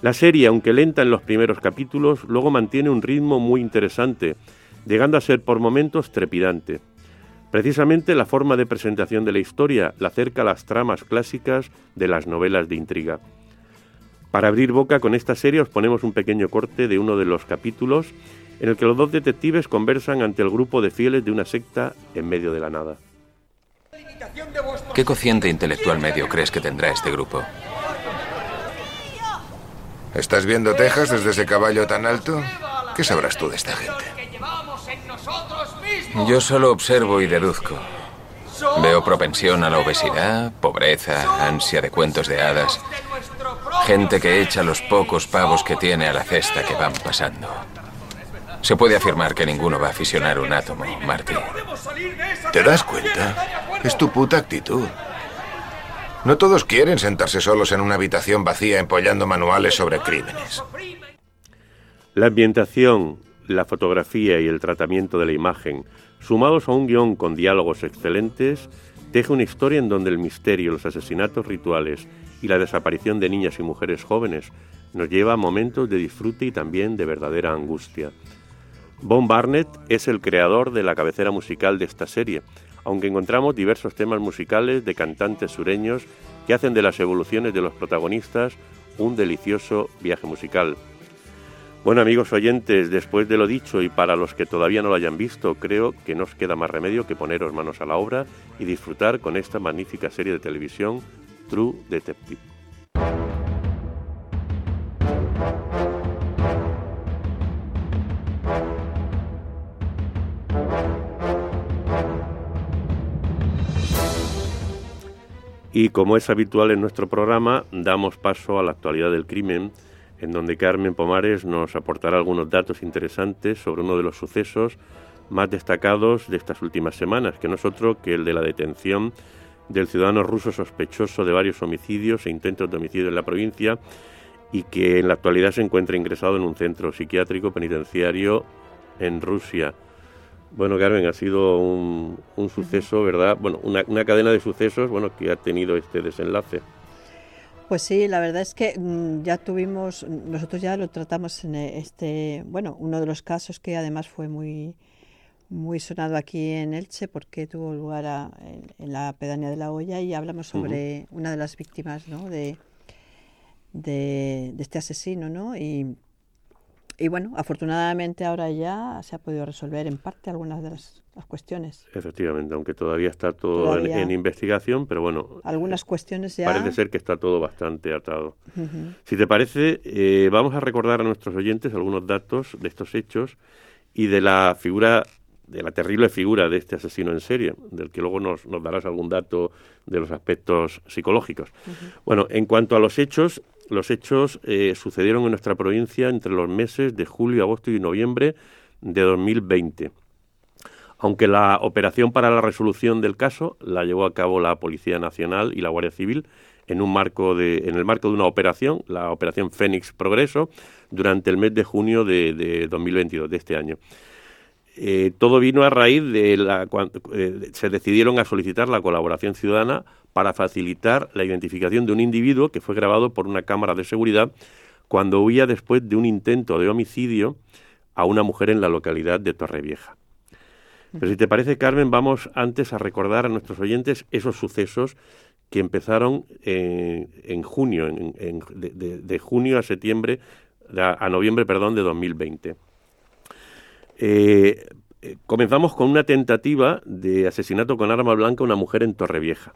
la serie, aunque lenta en los primeros capítulos, luego mantiene un ritmo muy interesante, llegando a ser por momentos trepidante. Precisamente la forma de presentación de la historia la acerca a las tramas clásicas de las novelas de intriga. Para abrir boca con esta serie os ponemos un pequeño corte de uno de los capítulos en el que los dos detectives conversan ante el grupo de fieles de una secta en medio de la nada. ¿Qué cociente intelectual medio crees que tendrá este grupo? ¿Estás viendo Texas desde ese caballo tan alto? ¿Qué sabrás tú de esta gente? Yo solo observo y deduzco. Veo propensión a la obesidad, pobreza, ansia de cuentos de hadas. Gente que echa los pocos pavos que tiene a la cesta que van pasando. Se puede afirmar que ninguno va a fisionar un átomo, Marty. ¿Te das cuenta? Es tu puta actitud. No todos quieren sentarse solos en una habitación vacía empollando manuales sobre crímenes. La ambientación, la fotografía y el tratamiento de la imagen, sumados a un guion con diálogos excelentes, teje una historia en donde el misterio, los asesinatos rituales y la desaparición de niñas y mujeres jóvenes nos lleva a momentos de disfrute y también de verdadera angustia. Bon Barnett es el creador de la cabecera musical de esta serie, aunque encontramos diversos temas musicales de cantantes sureños que hacen de las evoluciones de los protagonistas un delicioso viaje musical. Bueno amigos oyentes, después de lo dicho y para los que todavía no lo hayan visto, creo que no os queda más remedio que poneros manos a la obra y disfrutar con esta magnífica serie de televisión True Detective. Y como es habitual en nuestro programa, damos paso a la actualidad del crimen, en donde Carmen Pomares nos aportará algunos datos interesantes sobre uno de los sucesos más destacados de estas últimas semanas, que no es otro que el de la detención del ciudadano ruso sospechoso de varios homicidios e intentos de homicidio en la provincia y que en la actualidad se encuentra ingresado en un centro psiquiátrico penitenciario en Rusia. Bueno, Carmen, ha sido un, suceso, ¿verdad? Bueno, una, cadena de sucesos, bueno, que ha tenido este desenlace. Pues sí, la verdad es que mm, ya tuvimos, nosotros ya lo tratamos en este, bueno, uno de los casos que además fue muy, muy sonado aquí en Elche porque tuvo lugar en, la pedanía de la olla y hablamos sobre una de las víctimas, ¿no? De, de, de, este asesino, ¿no? Y y bueno, afortunadamente ahora ya se ha podido resolver en parte algunas de las, cuestiones. Efectivamente, aunque todavía está todo en, investigación, pero bueno. Algunas cuestiones ya. Parece ser que está todo bastante atado. Si te parece, eh, vamos a recordar a nuestros oyentes algunos datos de estos hechos y de la figura de la terrible figura de este asesino en serie, del que luego nos, nos darás algún dato de los aspectos psicológicos. Bueno, en cuanto a los hechos, los hechos eh, sucedieron en nuestra provincia entre los meses de julio, agosto y noviembre de 2020. Aunque la operación para la resolución del caso la llevó a cabo la Policía Nacional y la Guardia Civil, en un marco de, en el marco de una operación, la operación Fénix Progreso, durante el mes de junio de, de 2022 de este año. Eh, todo vino a raíz de la eh, se decidieron a solicitar la colaboración ciudadana para facilitar la identificación de un individuo que fue grabado por una cámara de seguridad cuando huía después de un intento de homicidio a una mujer en la localidad de Torrevieja. Pero si te parece, Carmen, vamos antes a recordar a nuestros oyentes esos sucesos que empezaron en junio, en, de, junio a septiembre, a, noviembre, perdón, de 2020. Eh, eh, comenzamos con una tentativa de asesinato con arma blanca a una mujer en Torrevieja.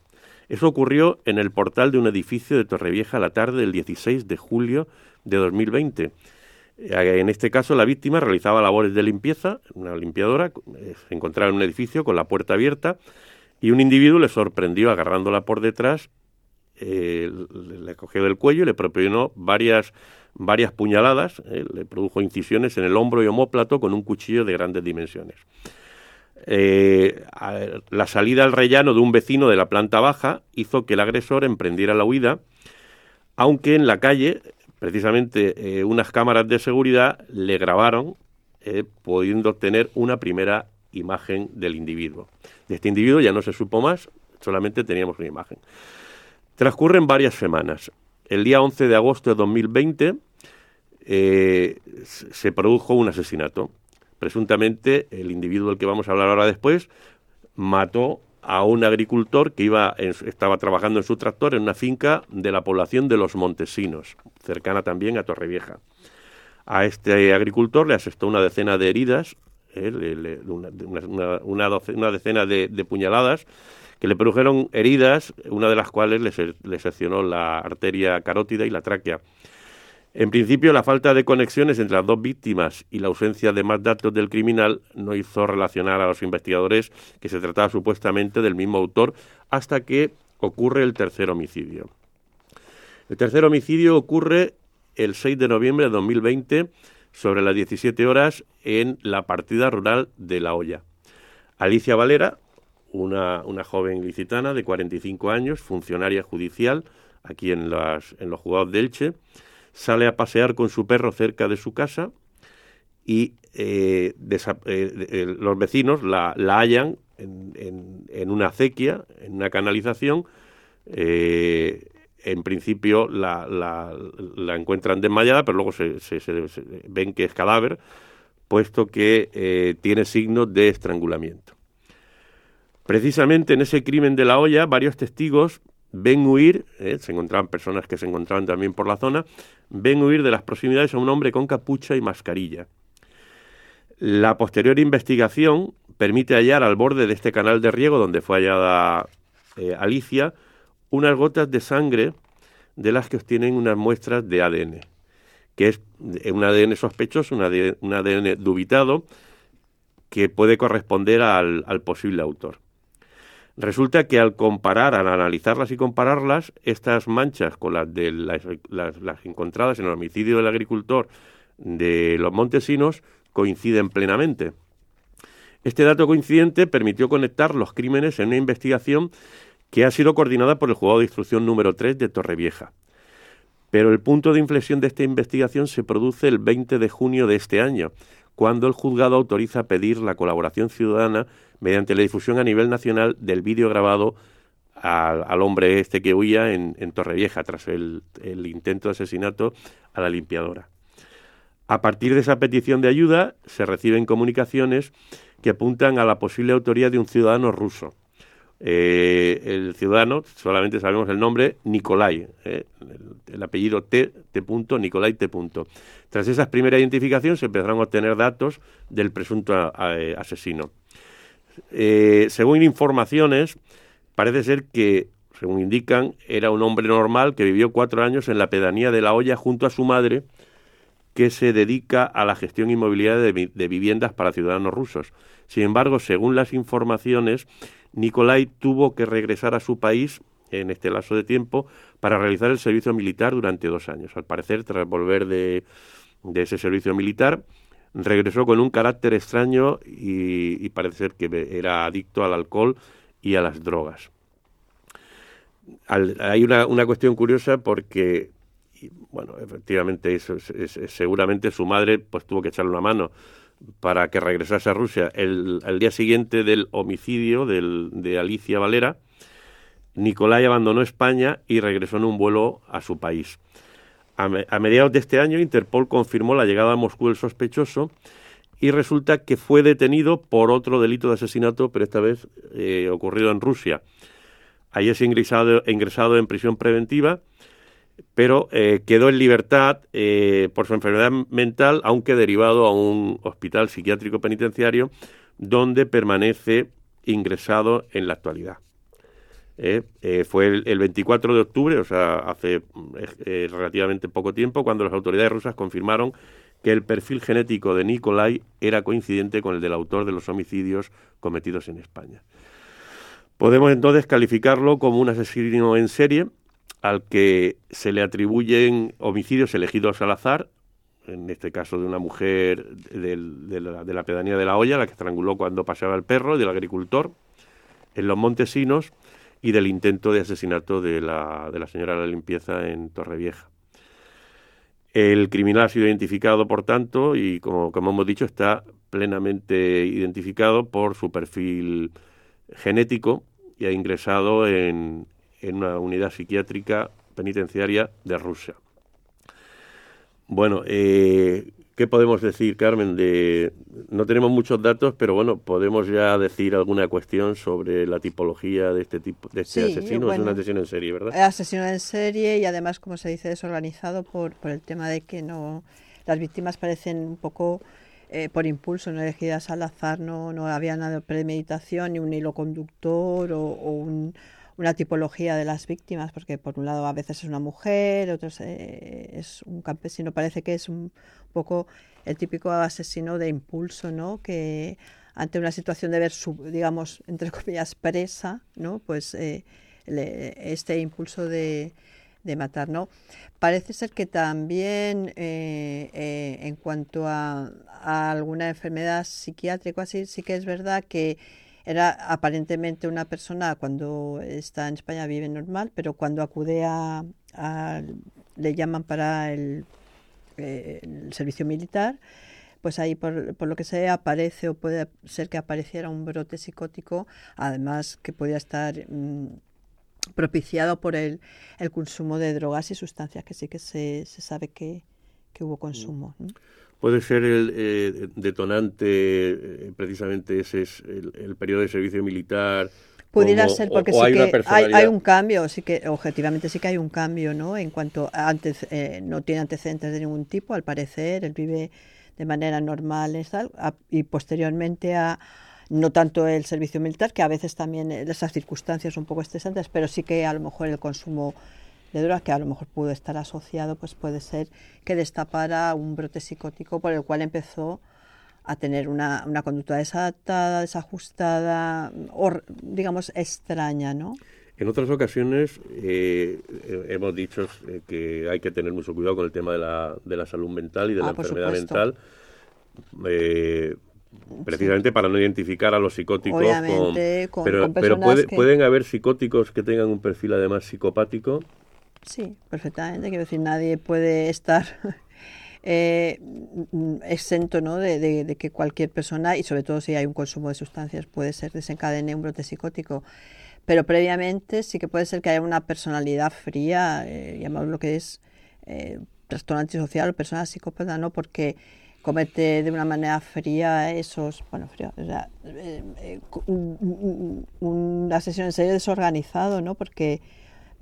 Eso ocurrió en el portal de un edificio de Torrevieja a la tarde del 16 de julio de 2020. Eh, en este caso, la víctima realizaba labores de limpieza, una limpiadora, se encontraba en un edificio con la puerta abierta y un individuo le sorprendió agarrándola por detrás, le cogió del cuello y le propinó varias varias puñaladas, eh, le produjo incisiones en el hombro y homóplato con un cuchillo de grandes dimensiones. Eh, la salida al rellano de un vecino de la planta baja hizo que el agresor emprendiera la huida, aunque en la calle, precisamente eh, unas cámaras de seguridad le grabaron, pudiendo obtener una primera imagen del individuo. De este individuo ya no se supo más, solamente teníamos una imagen. Transcurren varias semanas el día 11 de agosto de 2020 eh, se produjo un asesinato. Presuntamente, el individuo del que vamos a hablar ahora después mató a un agricultor que iba estaba trabajando en su tractor en una finca de la población de los Montesinos, cercana también a Torrevieja. A este agricultor le asestó una decena de heridas, eh, una, decena de puñaladas que le produjeron heridas, una de las cuales le, seccionó la arteria carótida y la tráquea. En principio, la falta de conexiones entre las dos víctimas y la ausencia de más datos del criminal no hizo relacionar a los investigadores que se trataba supuestamente del mismo autor hasta que ocurre el tercer homicidio. El tercer homicidio ocurre el 6 de noviembre de 2020 sobre las 17 horas en la partida rural de La Hoya. Alicia Valera, una, una joven licitana de 45 años, funcionaria judicial, aquí en, las, en los juzgados de Elche, sale a pasear con su perro cerca de su casa y eh, eh, los vecinos la, la hallan en, en, una acequia, en una canalización. Eh, en principio la, la, la, encuentran desmayada, pero luego se, se, ven que es cadáver, puesto que tiene signos de estrangulamiento. Precisamente en ese crimen de la olla, varios testigos ven huir, eh, se encontraban personas que se encontraban también por la zona, ven huir de las proximidades a un hombre con capucha y mascarilla. La posterior investigación permite hallar al borde de este canal de riego donde fue hallada eh, Alicia unas gotas de sangre de las que obtienen unas muestras de ADN, que es un ADN sospechoso, un ADN, dubitado, que puede corresponder al posible autor. Resulta que al comparar, al analizarlas y compararlas, estas manchas con las, de las, encontradas en el homicidio del agricultor de los Montesinos coinciden plenamente. Este dato coincidente permitió conectar los crímenes en una investigación que ha sido coordinada por el juzgado de instrucción número 3 de Torrevieja. Pero el punto de inflexión de esta investigación se produce el 20 de junio de este año, cuando el juzgado autoriza pedir la colaboración ciudadana mediante la difusión a nivel nacional del vídeo grabado al, hombre este que huía en, Torrevieja tras el, intento de asesinato a la limpiadora. A partir de esa petición de ayuda se reciben comunicaciones que apuntan a la posible autoría de un ciudadano ruso. Eh, el ciudadano, solamente sabemos el nombre, Nikolai, eh, el, apellido T, T. Nikolai T. Tras esa primera identificación se empezaron a obtener datos del presunto eh, asesino. Eh, según informaciones, parece ser que, según indican, era un hombre normal que vivió cuatro años en la pedanía de La Hoya junto a su madre, que se dedica a la gestión inmobiliaria de, de viviendas para ciudadanos rusos. Sin embargo, según las informaciones, Nikolai tuvo que regresar a su país en este lazo de tiempo para realizar el servicio militar durante dos años. Al parecer, tras volver de, de ese servicio militar, regresó con un carácter extraño y, parece ser que era adicto al alcohol y a las drogas. hay una, cuestión curiosa porque bueno, efectivamente, eso es, seguramente su madre pues tuvo que echarle una mano para que regresase a Rusia. El, día siguiente del homicidio del, de Alicia Valera, Nicolai abandonó España y regresó en un vuelo a su país. A, mediados de este año, Interpol confirmó la llegada a Moscú del sospechoso y resulta que fue detenido por otro delito de asesinato, pero esta vez eh, ocurrido en Rusia. Allí es ingresado, ingresado en prisión preventiva pero eh, quedó en libertad eh, por su enfermedad mental, aunque derivado a un hospital psiquiátrico penitenciario, donde permanece ingresado en la actualidad. Eh, fue el, 24 de octubre, o sea, hace relativamente poco tiempo, cuando las autoridades rusas confirmaron que el perfil genético de Nikolai era coincidente con el del autor de los homicidios cometidos en España. Podemos entonces calificarlo como un asesino en serie al que se le atribuyen homicidios elegidos al azar, en este caso de una mujer de, la, pedanía de La Hoya, la que estranguló cuando paseaba el perro, del agricultor, en los Montesinos, y del intento de asesinato de la, de la señora de la limpieza en Torrevieja. El criminal ha sido identificado, por tanto, y como, como hemos dicho, está plenamente identificado por su perfil genético y ha ingresado en, en una unidad psiquiátrica penitenciaria de Rusia. Bueno, eh, ¿qué podemos decir, Carmen? De, no tenemos muchos datos, pero bueno, podemos ya decir alguna cuestión sobre la tipología de este tipo, de este asesino. es un asesino en serie, ¿verdad? Asesino en serie y además, como se dice, desorganizado por, por el tema de que no las víctimas parecen un poco eh, por impulso, no elegidas al azar, no, no había nada de premeditación, ni un hilo conductor o un una tipología de las víctimas, porque por un lado a veces es una mujer, otros eh, es un campesino, parece que es un poco el típico asesino de impulso, ¿no? Que ante una situación de ver su, digamos, entre comillas, presa, ¿no? Pues eh, este impulso de, de matar, ¿no? Parece ser que también eh, en cuanto a, alguna enfermedad psiquiátrica, así, sí que es verdad que era aparentemente una persona cuando está en España vive normal, pero cuando acude a, le llaman para el, eh, el, servicio militar, pues ahí por, por, lo que sea aparece o puede ser que apareciera un brote psicótico, además que podía estar mm, propiciado por el, el consumo de drogas y sustancias que sí que se, se sabe que, que hubo consumo puede ser el eh, detonante, eh, precisamente ese es el, periodo de servicio militar. Pudiera ser porque sí hay que hay, un cambio, sí que objetivamente sí que hay un cambio, ¿no? En cuanto antes eh, no tiene antecedentes de ningún tipo, al parecer él vive de manera normal y posteriormente a no tanto el servicio militar, que a veces también esas circunstancias un poco estresantes, pero sí que a lo mejor el consumo de que a lo mejor pudo estar asociado, pues puede ser que destapara un brote psicótico por el cual empezó a tener una, una conducta desadaptada, desajustada, o digamos extraña, ¿no? En otras ocasiones eh, hemos dicho eh, que hay que tener mucho cuidado con el tema de la, de la salud mental y de la ah, enfermedad mental, eh, precisamente para no identificar a los psicóticos con, pero, pero pueden haber psicóticos que tengan un perfil además psicopático Sí, perfectamente. Quiero decir, nadie puede estar eh, exento ¿no? De, que cualquier persona, y sobre todo si hay un consumo de sustancias, puede ser desencadene un brote psicótico. Pero previamente sí que puede ser que haya una personalidad fría, eh, lo que es eh, trastorno antisocial o persona psicópata, ¿no? Porque comete de una manera fría esos, bueno, fría, o sea, eh, eh, una sesión en serio desorganizado, ¿no? Porque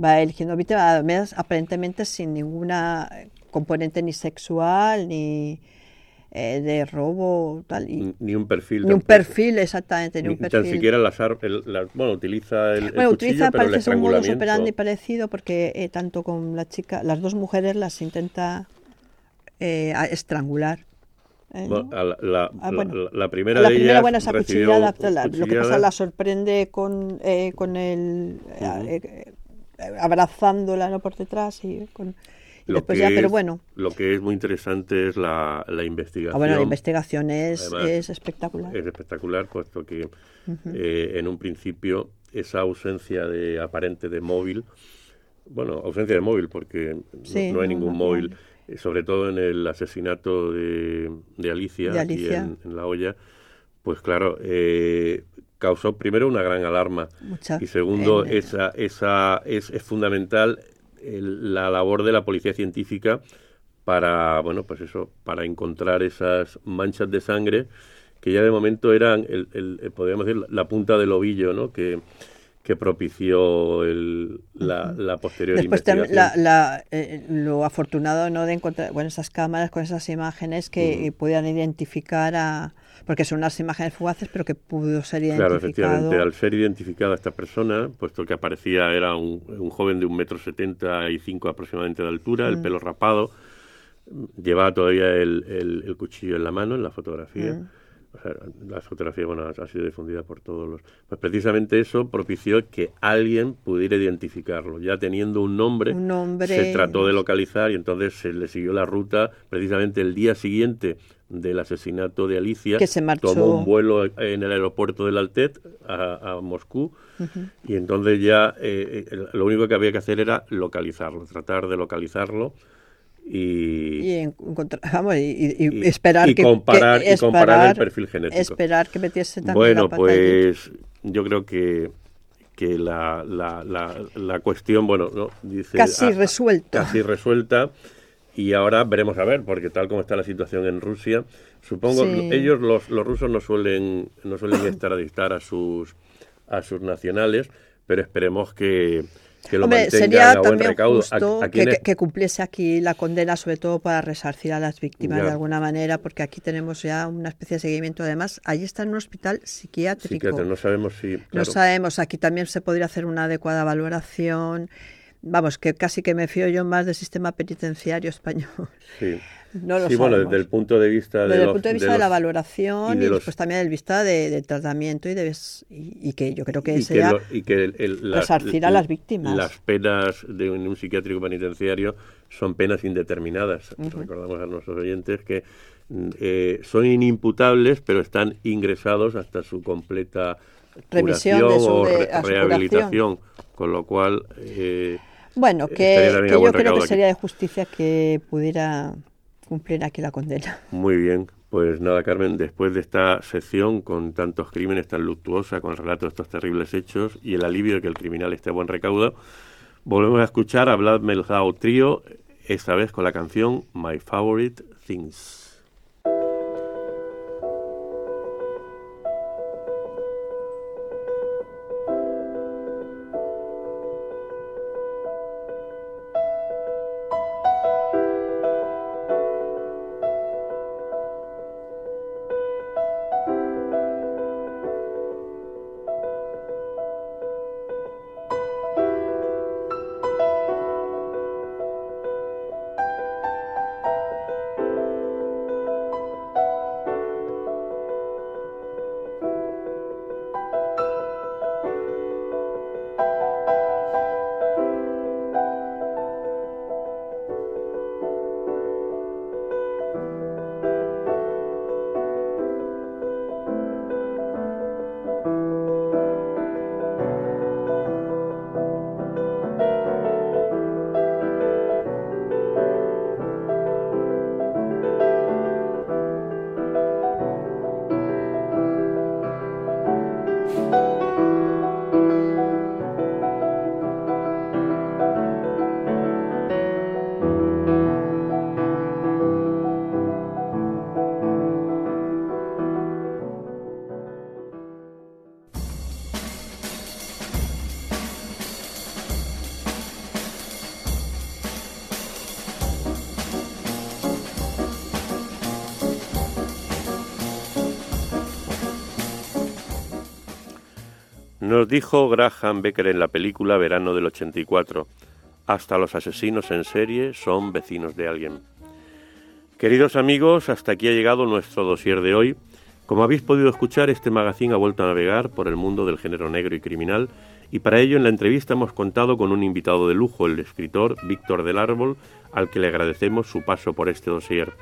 va eligiendo víctimas, aparentemente sin ninguna componente ni sexual ni eh, de robo tal y, ni un perfil ni un perfil exactamente ni, un perfil. tan siquiera las, bueno utiliza el, bueno utiliza parece un modus operandi parecido porque eh, tanto con la chica las dos mujeres las intenta eh, estrangular la, la, primera la de primera buena esa cuchillada, lo que pasa la sorprende con, con el abrazándola ¿no? por detrás y, con, Después ya, pero bueno. Lo que es muy interesante es la, la investigación. Ah, bueno, la investigación es, es espectacular. Es espectacular, puesto que eh, en un principio esa ausencia de aparente de móvil, bueno, ausencia de móvil porque no, hay ningún móvil, eh, sobre todo en el asesinato de, de Alicia, Aquí en, La Hoya, pues claro, eh, causó primero una gran alarma y segundo, esa, esa es, es fundamental la labor de la policía científica para, bueno, pues eso, para encontrar esas manchas de sangre que ya de momento eran, el, el, podríamos decir, la punta del ovillo, ¿no? Que, que propició el, la, la, posterior Después La, eh, lo afortunado no de encontrar bueno esas cámaras con esas imágenes que pudieran identificar a porque son unas imágenes fugaces pero que pudo ser identificado. claro efectivamente al ser identificada esta persona puesto que aparecía era un, un joven de un metro setenta y cinco aproximadamente de altura el pelo rapado llevaba todavía el, el, cuchillo en la mano en la fotografía. La fotografía bueno, ha sido difundida por todos los... Pues precisamente eso propició que alguien pudiera identificarlo. Ya teniendo un nombre, se trató de localizar y entonces se le siguió la ruta. Precisamente el día siguiente del asesinato de Alicia. Que se marchó. Tomó un vuelo en el aeropuerto del Altet a, Moscú y entonces ya eh, eh, lo único que había que hacer era localizarlo, tratar de localizarlo y, y, esperar que, comparar, y comparar el perfil genético. Esperar que metiese también Bueno, pues yo creo que que la, la, la, cuestión, bueno, no dice casi ah, resuelta. Casi resuelta y ahora veremos a ver, porque tal como está la situación en Rusia, supongo ellos los, los rusos no suelen no suelen extraditar a sus a sus nacionales, pero esperemos que Hombre, sería también justo que, cumpliese aquí la condena, sobre todo para resarcir a las víctimas de alguna manera, porque aquí tenemos ya una especie de seguimiento. Además, allí está en un hospital psiquiátrico. no sabemos si. No sabemos, aquí también se podría hacer una adecuada valoración. Vamos, que casi que me fío yo más del sistema penitenciario español. Sí. No sí, bueno, desde el punto de vista de, el punto de, vista de, la valoración y, después también del vista de, tratamiento y, de, y, que yo creo que sea y que el, resarcir a las víctimas. Las penas de un, psiquiátrico penitenciario son penas indeterminadas. Recordamos a nuestros oyentes que eh, son inimputables, pero están ingresados hasta su completa Revisión o rehabilitación, con lo cual... Eh, bueno, que, yo creo que sería de justicia que pudiera cumplir aquí la condena. Muy bien. Pues nada, Carmen, después de esta sección con tantos crímenes tan luctuosa, con el relato de estos terribles hechos y el alivio de que el criminal esté a buen recaudo, volvemos a escuchar a Vlad Melzao Trío, esta vez con la canción My Favorite Things. Nos dijo Graham Becker en la película Verano del 84, hasta los asesinos en serie son vecinos de alguien. Queridos amigos, hasta aquí ha llegado nuestro dossier de hoy. Como habéis podido escuchar, este magazine ha vuelto a navegar por el mundo del género negro y criminal Y para ello en la entrevista hemos contado con un invitado de lujo, el escritor Víctor del Árbol, al que le agradecemos su paso por este dossier.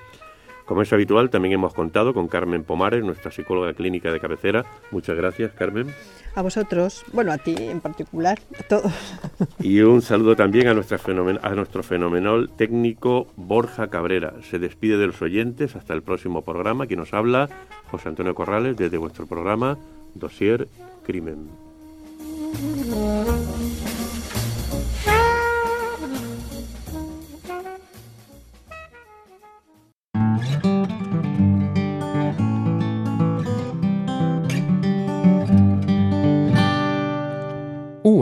Como es habitual, también hemos contado con Carmen Pomares, nuestra psicóloga clínica de cabecera. Muchas gracias, Carmen. A vosotros, bueno, a ti en particular, a todos. Y un saludo también a, nuestra a nuestro fenomenal técnico Borja Cabrera. Se despide de los oyentes hasta el próximo programa. Quien nos habla, José Antonio Corrales, desde vuestro programa Dossier Crimen.